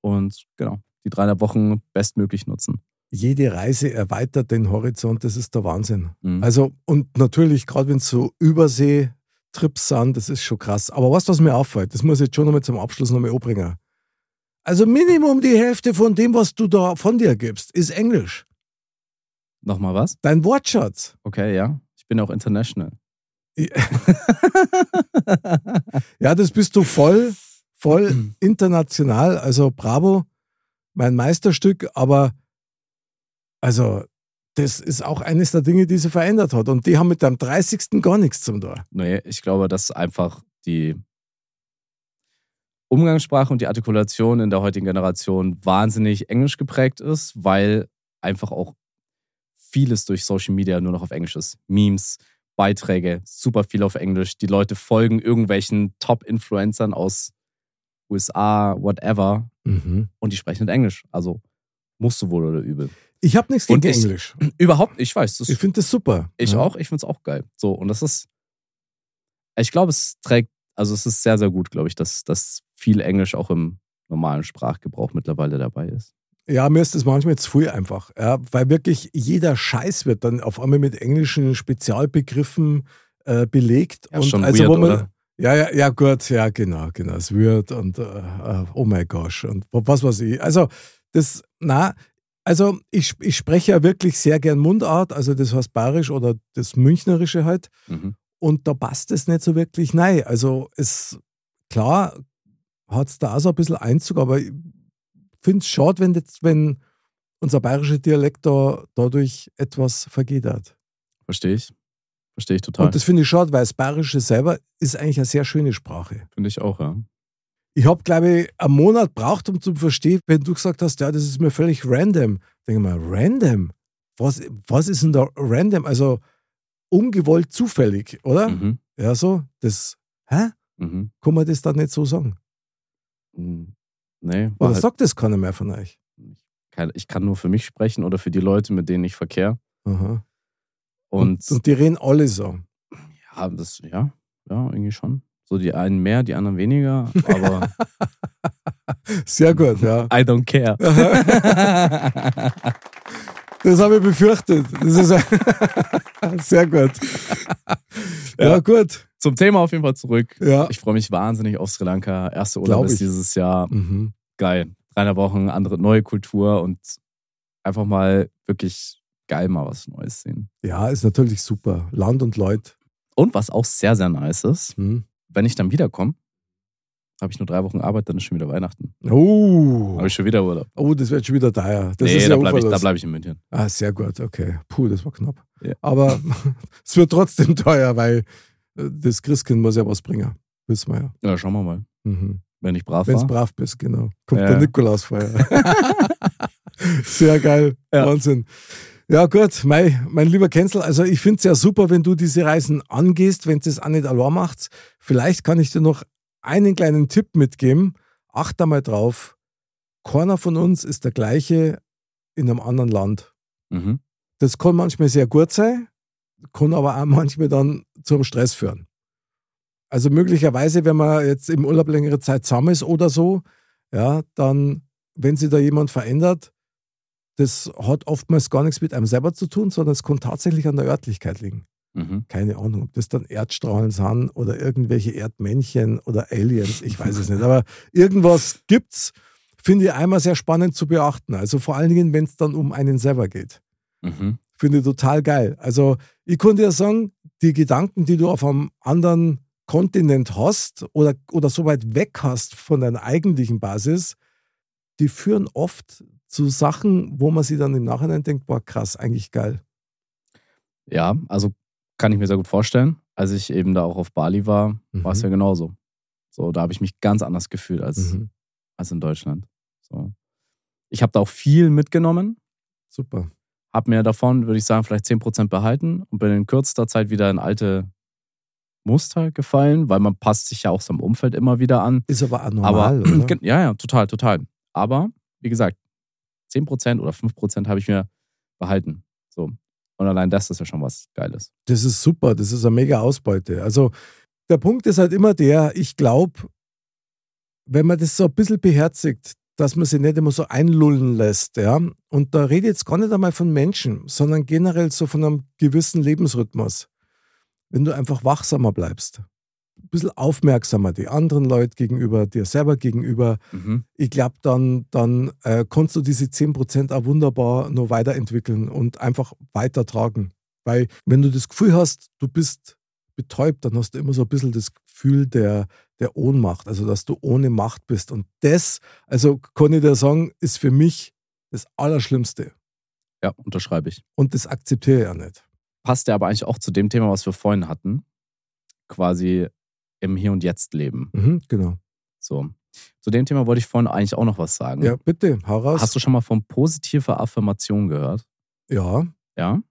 und genau, die dreieinhalb Wochen bestmöglich nutzen. Jede Reise erweitert den Horizont, das ist der Wahnsinn. Mhm. Also, und natürlich, gerade wenn es so Übersee-Trips sind, das ist schon krass. Aber was, was mir auffällt, das muss ich jetzt schon nochmal zum Abschluss nochmal anbringen. Also Minimum die Hälfte von dem, was du da von dir gibst, ist Englisch. Nochmal was? Dein Wortschatz. Okay, ja. Ich bin auch international. Ja, das bist du voll, voll international. Also bravo, mein Meisterstück. Aber also, das ist auch eines der Dinge, die sie verändert hat. Und die haben mit deinem 30. gar nichts zum tun. Nee, ich glaube, dass einfach die Umgangssprache und die Artikulation in der heutigen Generation wahnsinnig englisch geprägt ist, weil einfach auch vieles durch Social Media nur noch auf Englisch ist. Memes, Beiträge, super viel auf Englisch. Die Leute folgen irgendwelchen Top-Influencern aus USA, whatever, Mhm. und die sprechen nicht Englisch. Also musst du wohl oder übel. Ich habe nichts gegen ich- Englisch. Überhaupt, ich weiß. Das Ich finde das super. Ich ja. auch, ich find's auch geil. So, und das ist, ich glaube, es trägt, also es ist sehr, sehr gut, glaube ich, dass, dass viel Englisch auch im normalen Sprachgebrauch mittlerweile dabei ist. Ja, mir ist das manchmal zu viel einfach. Ja, weil wirklich jeder Scheiß wird dann auf einmal mit englischen Spezialbegriffen äh, belegt. Ja, und schon also, weird, wo man, oder? Ja, ja, ja, gut, ja, genau, genau. Es wird und äh, äh, oh mein Gott und was weiß ich. Also, das, na, also ich, ich spreche ja wirklich sehr gern Mundart, also das heißt Bayerisch oder das Münchnerische halt. Mhm. Und da passt es nicht so wirklich nein. Also es, klar, hat es da auch so ein bisschen Einzug, aber finde es schade, wenn, jetzt, wenn unser bayerischer Dialekt da dadurch etwas vergeht hat. Verstehe ich. Verstehe ich total. Und das finde ich schade, weil das Bayerische selber ist eigentlich eine sehr schöne Sprache. Finde ich auch, ja. Ich habe, glaube ich, einen Monat braucht, um zu verstehen, wenn du gesagt hast, ja, das ist mir völlig random. Denke mal, random? Was, was ist denn da random? Also ungewollt zufällig, oder? Mhm. Ja, so. Das, hä? Mhm. Kann man das dann nicht so sagen? Nee, Oder halt, sagt das keiner mehr von euch? ich kann nur für mich sprechen oder für die Leute, mit denen ich verkehre. Und, und, und die reden alle so. ja, das, ja, ja, irgendwie schon. So die einen mehr, die anderen weniger, aber Sehr gut, ja. I don't care. Das habe ich befürchtet. Das ist sehr gut. Ja, Ja. gut. Zum Thema auf jeden Fall zurück. Ja. Ich freue mich wahnsinnig auf Sri Lanka. Erste Urlaub ist dieses Jahr Mhm. geil. Dreieinhalb Wochen, andere neue Kultur und einfach mal wirklich geil mal was Neues sehen. Ja, ist natürlich super. Land und Leute. Und was auch sehr, sehr nice ist, Hm. wenn ich dann wiederkomme, Habe ich nur drei Wochen Arbeit, dann ist schon wieder Weihnachten. Oh, Habe ich schon wieder Urlaub. oh das wird schon wieder teuer. Das nee, ist da bleibe ich, da bleib ich in München. Ah, sehr gut, okay. Puh, das war knapp. Ja. Aber es wird trotzdem teuer, weil das Christkind muss ja was bringen. Wissen wir ja. Ja, schauen wir mal. Mhm. Wenn ich brav Wenn du brav bist, genau. Kommt Ja. der Nikolaus vorher. Sehr geil. Ja. Wahnsinn. Ja, gut, mein, mein lieber Kenzel, also ich finde es ja super, wenn du diese Reisen angehst, wenn du es auch nicht allein machst. Vielleicht kann ich dir noch einen kleinen Tipp mitgeben. Acht da mal drauf. Keiner von uns ist der gleiche in einem anderen Land. Mhm. Das kann manchmal sehr gut sein, kann aber auch manchmal dann zum Stress führen. Also möglicherweise, wenn man jetzt im Urlaub längere Zeit zusammen ist oder so, ja, dann, wenn sich da jemand verändert, das hat oftmals gar nichts mit einem selber zu tun, sondern es kann tatsächlich an der Örtlichkeit liegen. Mhm. Keine Ahnung, ob das dann Erdstrahlen sind oder irgendwelche Erdmännchen oder Aliens, ich weiß es nicht. Aber irgendwas gibt's, finde ich einmal sehr spannend zu beachten. Also vor allen Dingen, wenn es dann um einen selber geht. Mhm. Finde ich total geil. Also ich konnte dir sagen, die Gedanken, die du auf einem anderen Kontinent hast oder, oder so weit weg hast von deiner eigentlichen Basis, die führen oft zu Sachen, wo man sich dann im Nachhinein denkt, boah, krass, eigentlich geil. Ja, also kann ich mir sehr gut vorstellen. Als ich eben da auch auf Bali war, war es Mhm. ja genauso. So, da habe ich mich ganz anders gefühlt als, Mhm. als in Deutschland. So. Ich habe da auch viel mitgenommen, Super. Habe mir davon, würde ich sagen, vielleicht 10% behalten und bin in kürzester Zeit wieder in alte Muster gefallen, weil man passt sich ja auch seinem Umfeld immer wieder an. Ist aber auch Aber oder? Ja, ja, total, total. Aber wie gesagt, 10% oder 5% habe ich mir behalten. So. Und allein das ist ja schon was Geiles. Das ist super, das ist eine mega Ausbeute. Also der Punkt ist halt immer der, ich glaube, wenn man das so ein bisschen beherzigt, dass man sich nicht immer so einlullen lässt, ja, und da rede ich jetzt gar nicht einmal von Menschen, sondern generell so von einem gewissen Lebensrhythmus. Wenn du einfach wachsamer bleibst, ein bisschen aufmerksamer die anderen Leute gegenüber, dir selber gegenüber, Mhm. ich glaube, dann, dann äh, kannst du diese 10% auch wunderbar noch weiterentwickeln und einfach weitertragen. Weil wenn du das Gefühl hast, du bist betäubt, dann hast du immer so ein bisschen das Gefühl der, der Ohnmacht, also dass du ohne Macht bist. Und das, also kann ich dir sagen, ist für mich das Allerschlimmste. Ja, unterschreibe ich. Und das akzeptiere ich ja nicht. Passt ja aber eigentlich auch zu dem Thema, was wir vorhin hatten. Quasi im Hier und Jetzt leben. Mhm, genau. So. Zu dem Thema wollte ich vorhin eigentlich auch noch was sagen. Ja, bitte, hau raus. Hast du schon mal von positiver Affirmation gehört? ja, Ja.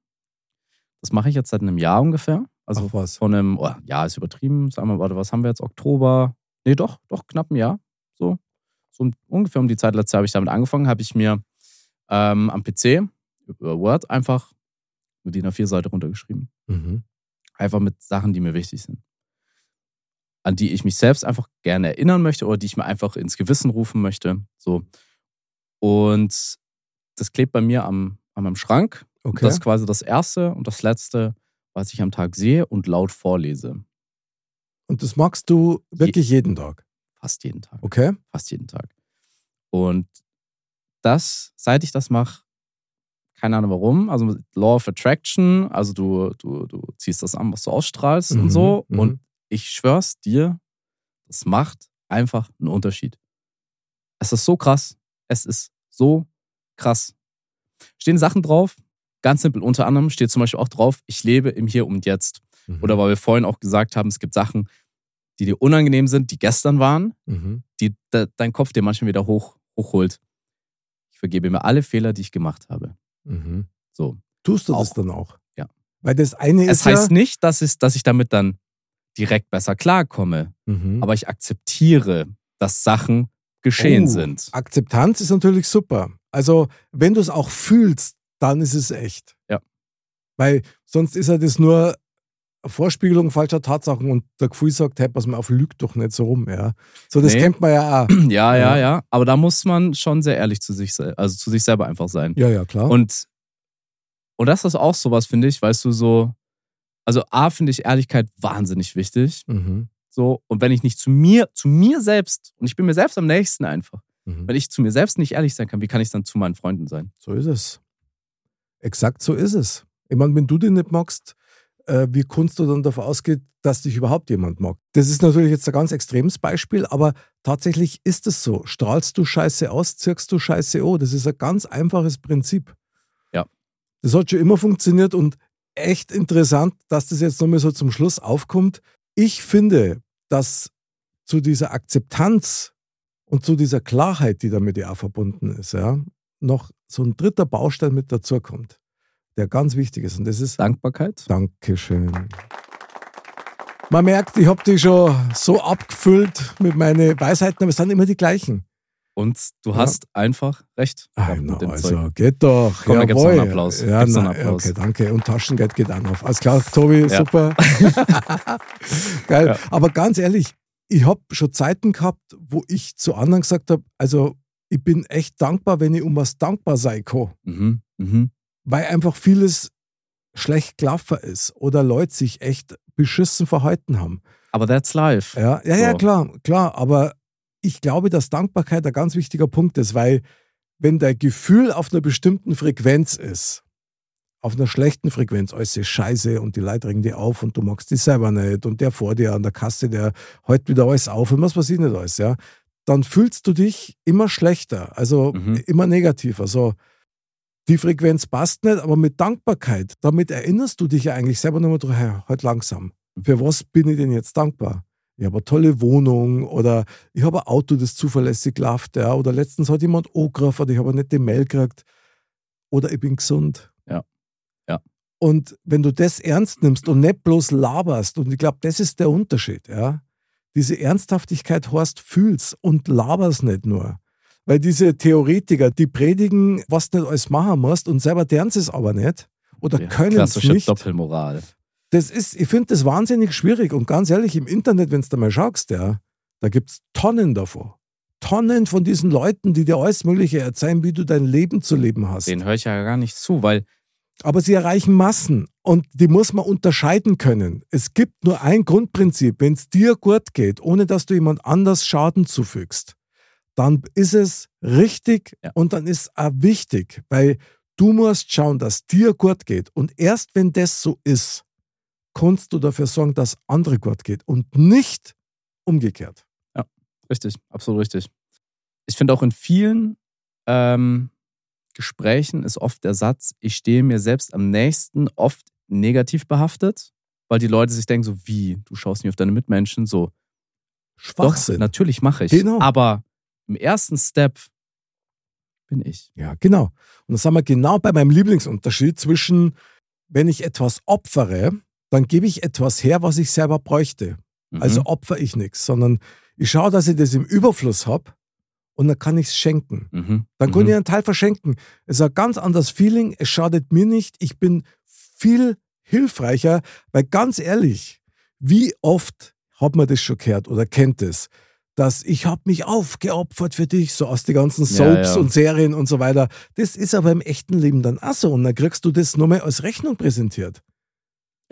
Das mache ich jetzt seit einem Jahr ungefähr. Also Ach was. von einem, oh, ja, ist übertrieben. Sagen wir, warte, was haben wir jetzt? Oktober? Nee, doch, doch, knapp ein Jahr. So. So ungefähr um die Zeit letztes Jahr habe ich damit angefangen, habe ich mir ähm, am PC über Word einfach eine DIN A4-Seite runtergeschrieben. Mhm. Einfach mit Sachen, die mir wichtig sind. An die ich mich selbst einfach gerne erinnern möchte oder die ich mir einfach ins Gewissen rufen möchte. So. Und das klebt bei mir am, an meinem Schrank. Und Okay. Das ist quasi das Erste und das Letzte, was ich am Tag sehe und laut vorlese. Und das magst du wirklich jeden Tag. Fast jeden Tag. Okay? Fast jeden Tag. Und das, seit ich das mache, keine Ahnung warum, also Law of Attraction, also du, du, du ziehst das an, was du ausstrahlst Mhm, und so. mhm. Und ich schwör's dir, das macht einfach einen Unterschied. Es ist so krass. Es ist so krass. Stehen Sachen drauf, ganz simpel. Unter anderem steht zum Beispiel auch drauf, ich lebe im Hier und Jetzt. Mhm. Oder weil wir vorhin auch gesagt haben, es gibt Sachen, die dir unangenehm sind, die gestern waren, Mhm. die de, dein Kopf dir manchmal wieder hoch, hochholt. Ich vergebe mir alle Fehler, die ich gemacht habe. Mhm. So. Tust du das Auch. dann auch? Ja. Weil das eine Es ist heißt ja, nicht, dass, es, dass ich damit dann direkt besser klarkomme, Mhm. aber ich akzeptiere, dass Sachen geschehen Oh, sind. Akzeptanz ist natürlich super. Also, wenn du es auch fühlst, dann ist es echt. Ja. Weil sonst ist ja das nur Vorspiegelung falscher Tatsachen und der Gefühl sagt, hey, pass mal auf, lügt doch nicht so rum, ja. So, das Nee. kennt man ja auch. Ja, ja, Ja. Aber da muss man schon sehr ehrlich zu sich, also zu sich selber einfach sein. Ja, ja, klar. Und, und das ist auch sowas, finde ich, weißt du, so, also A, finde ich Ehrlichkeit wahnsinnig wichtig. mhm. So, und wenn ich nicht zu mir, zu mir selbst, und ich bin mir selbst am nächsten einfach, Mhm. wenn ich zu mir selbst nicht ehrlich sein kann, wie kann ich dann zu meinen Freunden sein? So ist es. Exakt so ist es. Ich meine, wenn du den nicht magst, äh, wie kannst du dann davon ausgehen, dass dich überhaupt jemand mag? Das ist natürlich jetzt ein ganz extremes Beispiel, aber tatsächlich ist es so. Strahlst du Scheiße aus, zirkst du Scheiße an. Das ist ein ganz einfaches Prinzip. Ja. Das hat schon immer funktioniert und echt interessant, dass das jetzt nochmal so zum Schluss aufkommt. Ich finde, dass zu dieser Akzeptanz und zu dieser Klarheit, die damit ja auch verbunden ist, ja, noch so ein dritter Baustein mit dazukommt, der ganz wichtig ist. Und das ist Dankbarkeit. Dankeschön. Man merkt, ich habe die schon so abgefüllt mit meinen Weisheiten, aber es sind immer die gleichen. Und du hast einfach recht. Ah, na, also Zeug. geht doch. Komm, dann gibt's noch einen Jawohl. Applaus. Ja, na, einen Applaus. Okay, danke. Und Taschengeld geht auch noch. Alles klar, Tobi, Ja. super. Geil. Ja. Aber ganz ehrlich, ich habe schon Zeiten gehabt, wo ich zu anderen gesagt habe, also ich bin echt dankbar, wenn ich um was dankbar sein kann. Mhm. Mhm. weil einfach vieles schlecht gelaufen ist oder Leute sich echt beschissen verhalten haben. Aber that's life. Ja, ja, ja, So. klar, klar. Aber ich glaube, dass Dankbarkeit ein ganz wichtiger Punkt ist, weil wenn dein Gefühl auf einer bestimmten Frequenz ist, auf einer schlechten Frequenz, alles ist scheiße und die Leute regen dir auf und du magst dich selber nicht und der vor dir an der Kasse, der hält wieder alles auf und was weiß ich nicht alles, ja, dann fühlst du dich immer schlechter, also Mhm. immer negativer. So, die Frequenz passt nicht, aber mit Dankbarkeit, damit erinnerst du dich ja eigentlich selber nochmal drüber, hey, halt langsam. Für was bin ich denn jetzt dankbar? Ich habe eine tolle Wohnung oder ich habe ein Auto, das zuverlässig läuft, ja, oder letztens hat jemand angerufen, ich habe eine nette Mail gekriegt oder ich bin gesund. Ja. Ja. Und wenn du das ernst nimmst und nicht bloß laberst, und ich glaube, das ist der Unterschied, ja, diese Ernsthaftigkeit heißt, fühlst und laberst nicht nur. Weil diese Theoretiker, die predigen, was du nicht alles machen musst und selber deren es aber nicht oder Ja, können es nicht. Doppelmoral. Das ist, ich finde das wahnsinnig schwierig und ganz ehrlich, im Internet, wenn du da mal schaust, ja, da gibt es Tonnen davon. Tonnen von diesen Leuten, die dir alles Mögliche erzählen, wie du dein Leben zu leben hast. Den höre ich ja gar nicht zu, weil Aber sie erreichen Massen und die muss man unterscheiden können. Es gibt nur ein Grundprinzip. Wenn es dir gut geht, ohne dass du jemand anders Schaden zufügst, dann ist es richtig Ja. und dann ist auch wichtig, weil du musst schauen, dass dir gut geht. Und erst wenn das so ist, kannst du dafür sorgen, dass andere gut geht und nicht umgekehrt. Richtig, absolut richtig. Ich finde auch in vielen ähm, Gesprächen ist oft der Satz, ich stehe mir selbst am nächsten, oft negativ behaftet, weil die Leute sich denken, so wie, du schaust nicht auf deine Mitmenschen, so, Schwachsinn. doch, natürlich mache ich. Genau. Aber im ersten Step bin ich. Ja, genau. Und das haben wir genau bei meinem Lieblingsunterschied zwischen, wenn ich etwas opfere, dann gebe ich etwas her, was ich selber bräuchte. Mhm. Also opfer ich nichts, sondern ich schaue, dass ich das im Überfluss habe und dann kann ich es schenken. mhm. Dann kann mhm. ich einen Teil verschenken. Es ist ein ganz anderes Feeling, es schadet mir nicht. Ich bin viel hilfreicher, weil ganz ehrlich, wie oft hat man das schon gehört oder kennt es, dass ich habe mich aufgeopfert für dich, so aus den ganzen Ja, Soaps ja. und Serien und so weiter. Das ist aber im echten Leben dann auch so und dann kriegst du das nur mal als Rechnung präsentiert.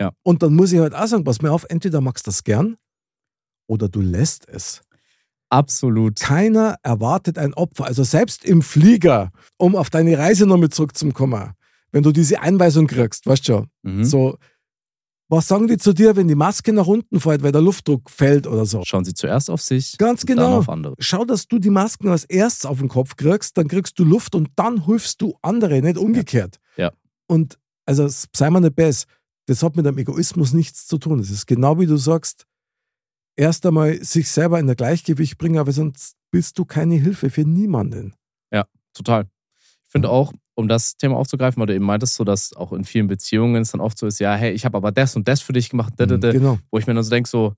Ja. Und dann muss ich halt auch sagen, pass mir auf, entweder magst du das gern oder du lässt es. Absolut. Keiner erwartet ein Opfer. Also selbst im Flieger, um auf deine Reise nochmal zurückzukommen, wenn du diese Einweisung kriegst, weißt du schon, Mhm. so, was sagen die zu dir, wenn die Maske nach unten fällt, weil der Luftdruck fällt oder so? Schauen Sie zuerst auf sich, Ganz und dann genau. auf andere. Schau, dass du die Masken als erstes auf den Kopf kriegst, dann kriegst du Luft und dann hilfst du andere, nicht umgekehrt. Ja. Und also sei mal nicht besser, das hat mit dem Egoismus nichts zu tun. Es ist genau wie du sagst, erst einmal sich selber in der Gleichgewicht bringen, aber sonst bist du keine Hilfe für niemanden. Total. Ich finde auch, um das Thema aufzugreifen, weil du eben meintest, so dass auch in vielen Beziehungen es dann oft so ist, ja, hey, ich habe aber das und das für dich gemacht, da, da, da. Genau. wo ich mir dann so denke, so,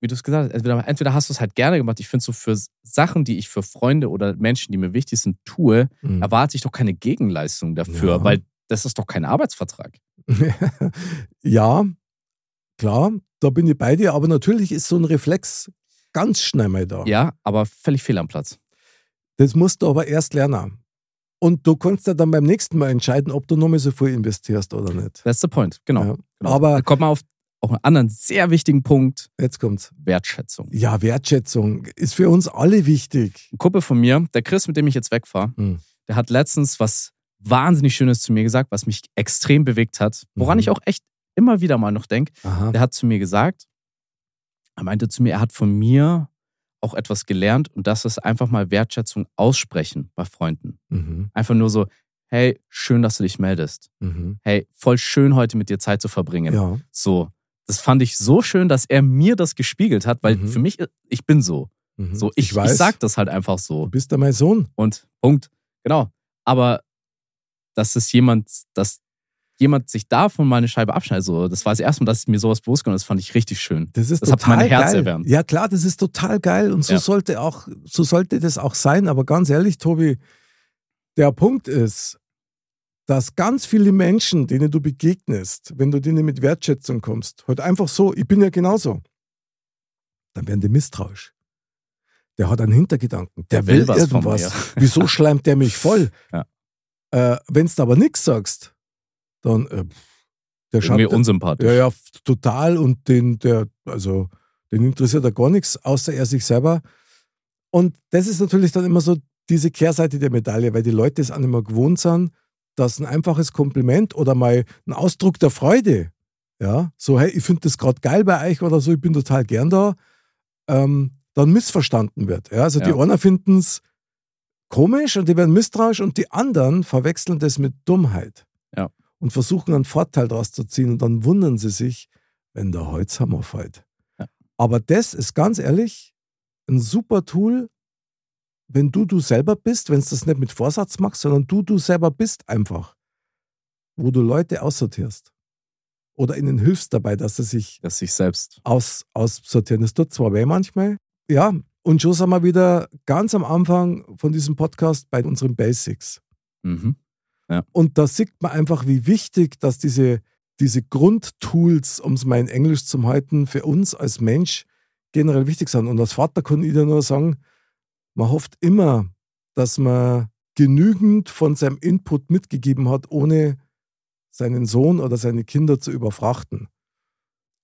wie du es gesagt hast, entweder, entweder hast du es halt gerne gemacht. Ich finde so für Sachen, die ich für Freunde oder Menschen, die mir wichtig sind, tue, Mhm. erwarte ich doch keine Gegenleistung dafür, Ja. weil das ist doch kein Arbeitsvertrag. ja, klar, da bin ich bei dir, aber natürlich ist so ein Reflex ganz schnell mal da. Ja, aber völlig fehl am Platz. Das musst du aber erst lernen. Und du kannst ja dann beim nächsten Mal entscheiden, ob du noch mal so viel investierst oder nicht. That's the point, genau. Ja. genau. Aber- da kommt man auf auch einen anderen sehr wichtigen Punkt, Jetzt kommt's. Wertschätzung. Ja, Wertschätzung ist für uns alle wichtig. Ein Kumpel von mir, der Chris, mit dem ich jetzt wegfahre, Hm. der hat letztens was wahnsinnig Schönes zu mir gesagt, was mich extrem bewegt hat, woran Mhm. ich auch echt immer wieder mal noch denke, Aha. der hat zu mir gesagt, er meinte zu mir, er hat von mir auch etwas gelernt und das ist einfach mal Wertschätzung aussprechen bei Freunden. Mhm. Einfach nur so, hey, schön, dass du dich meldest. Mhm. Hey, voll schön, heute mit dir Zeit zu verbringen. Ja. So. Das fand ich so schön, dass er mir das gespiegelt hat, weil Mhm. für mich, ich bin so. Mhm. So, ich, ich, weiß, sag das halt einfach du so. bist ja mein Sohn. Und Punkt. Genau. Aber dass es jemand, dass jemand sich davon mal eine Scheibe abschneidet, so, das war das erste Mal, dass mir sowas bewusst geworden ist, das fand ich richtig schön. Das ist Das hat total mein Herz geil. erwärmt. Ja klar, das ist total geil und so Ja. sollte auch, so sollte das auch sein. Aber ganz ehrlich, Tobi, der Punkt ist, dass ganz viele Menschen, denen du begegnest, wenn du denen mit Wertschätzung kommst, halt einfach so, ich bin ja genauso, dann werden die misstrauisch. Der hat einen Hintergedanken. Der, Der will, will was von irgendwas. Wieso schleimt der mich voll? Ja. Äh, Wenn du aber nichts sagst, dann äh, der schaut, unsympathisch. ja, ja, total. Und den, der, also, den interessiert ja gar nichts, außer er sich selber. Und das ist natürlich dann immer so diese Kehrseite der Medaille, weil die Leute es auch nicht mehr gewohnt sind, dass ein einfaches Kompliment oder mal ein Ausdruck der Freude, ja, so, hey, ich finde das gerade geil bei euch oder so, ich bin total gern da, ähm, dann missverstanden wird. Ja? Also die Ja. einen finden es komisch und die werden misstrauisch und die anderen verwechseln das mit Dummheit. Und versuchen einen Vorteil daraus zu ziehen und dann wundern sie sich, wenn der Holzhammer fällt. Ja. Aber das ist ganz ehrlich ein super Tool, wenn du du selber bist, wenn es das nicht mit Vorsatz machst, sondern du du selber bist einfach, wo du Leute aussortierst oder ihnen hilfst dabei, dass sie sich Dass sich selbst. aus, aussortieren. Das tut zwar weh manchmal, ja, und schon sind wir wieder ganz am Anfang von diesem Podcast bei unseren Basics. Mhm. Und da sieht man einfach, wie wichtig, dass diese, diese Grundtools, um es mal in Englisch zu halten, für uns als Mensch generell wichtig sind. Und als Vater kann ich dir nur sagen, man hofft immer, dass man genügend von seinem Input mitgegeben hat, ohne seinen Sohn oder seine Kinder zu überfrachten.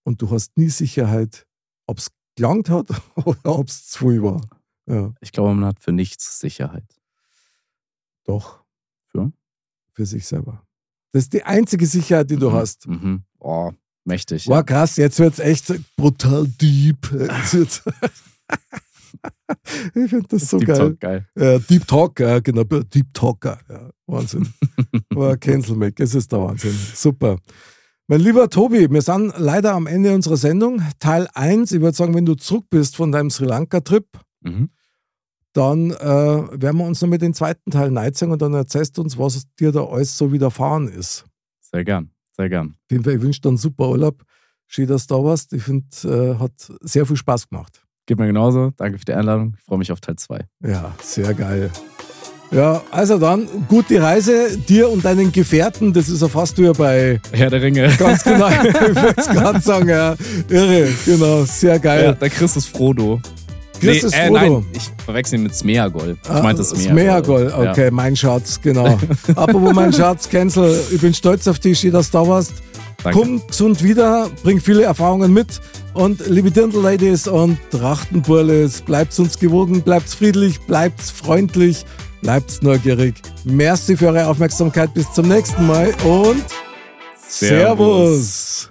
Und du hast nie Sicherheit, ob es gelangt hat oder ob es zu viel war. Ja, Ich glaube, man hat für nichts Sicherheit. doch. Für? Für sich selber. Das ist die einzige Sicherheit, die du Mhm. hast. Mhm. Oh, mächtig. Wow, krass, jetzt wird es echt brutal deep. Ich finde das so Deep geil. Talk, geil. Ja, Deep Talk, ja, genau. Deep Talker. Ja, Wahnsinn. War Cancel Mac, es ist der Wahnsinn. Super. Mein lieber Tobi, wir sind leider am Ende unserer Sendung. Teil 1, ich würde sagen, wenn du zurück bist von deinem Sri Lanka-Trip, Mhm. Dann äh, werden wir uns noch mit dem zweiten Teil neigen und dann erzählst du uns, was dir da alles so widerfahren ist. Sehr gern. Sehr gern. Auf jeden Fall, ich wünsche dir einen super Urlaub. Schön, dass du da warst. Ich finde, äh, hat sehr viel Spaß gemacht. Geht mir genauso. Danke für die Einladung. Ich freue mich auf Teil 2. Ja, sehr geil. Ja, also dann, gute Reise dir und deinen Gefährten. Das ist ja fast wie bei, Herr der Ringe. ganz genau, ich würde es gerade sagen, ja. Irre, genau, sehr Ja, geil. der Chris ist Frodo. Christus äh, Frodo. nein, ich verwechsel ihn mit Smeagol. Ich Ah, meinte Smeagol. Smeagol, okay, mein Schatz, genau. Apropos mein Schatz, Cancel, ich bin stolz auf dich, dass du da warst. Danke. Komm gesund wieder, bring viele Erfahrungen mit. Und liebe Dirndl-Ladies und Trachtenburles, bleibt uns gewogen, bleibt friedlich, bleibt freundlich, bleibt neugierig. Merci für eure Aufmerksamkeit. Bis zum nächsten Mal und Servus.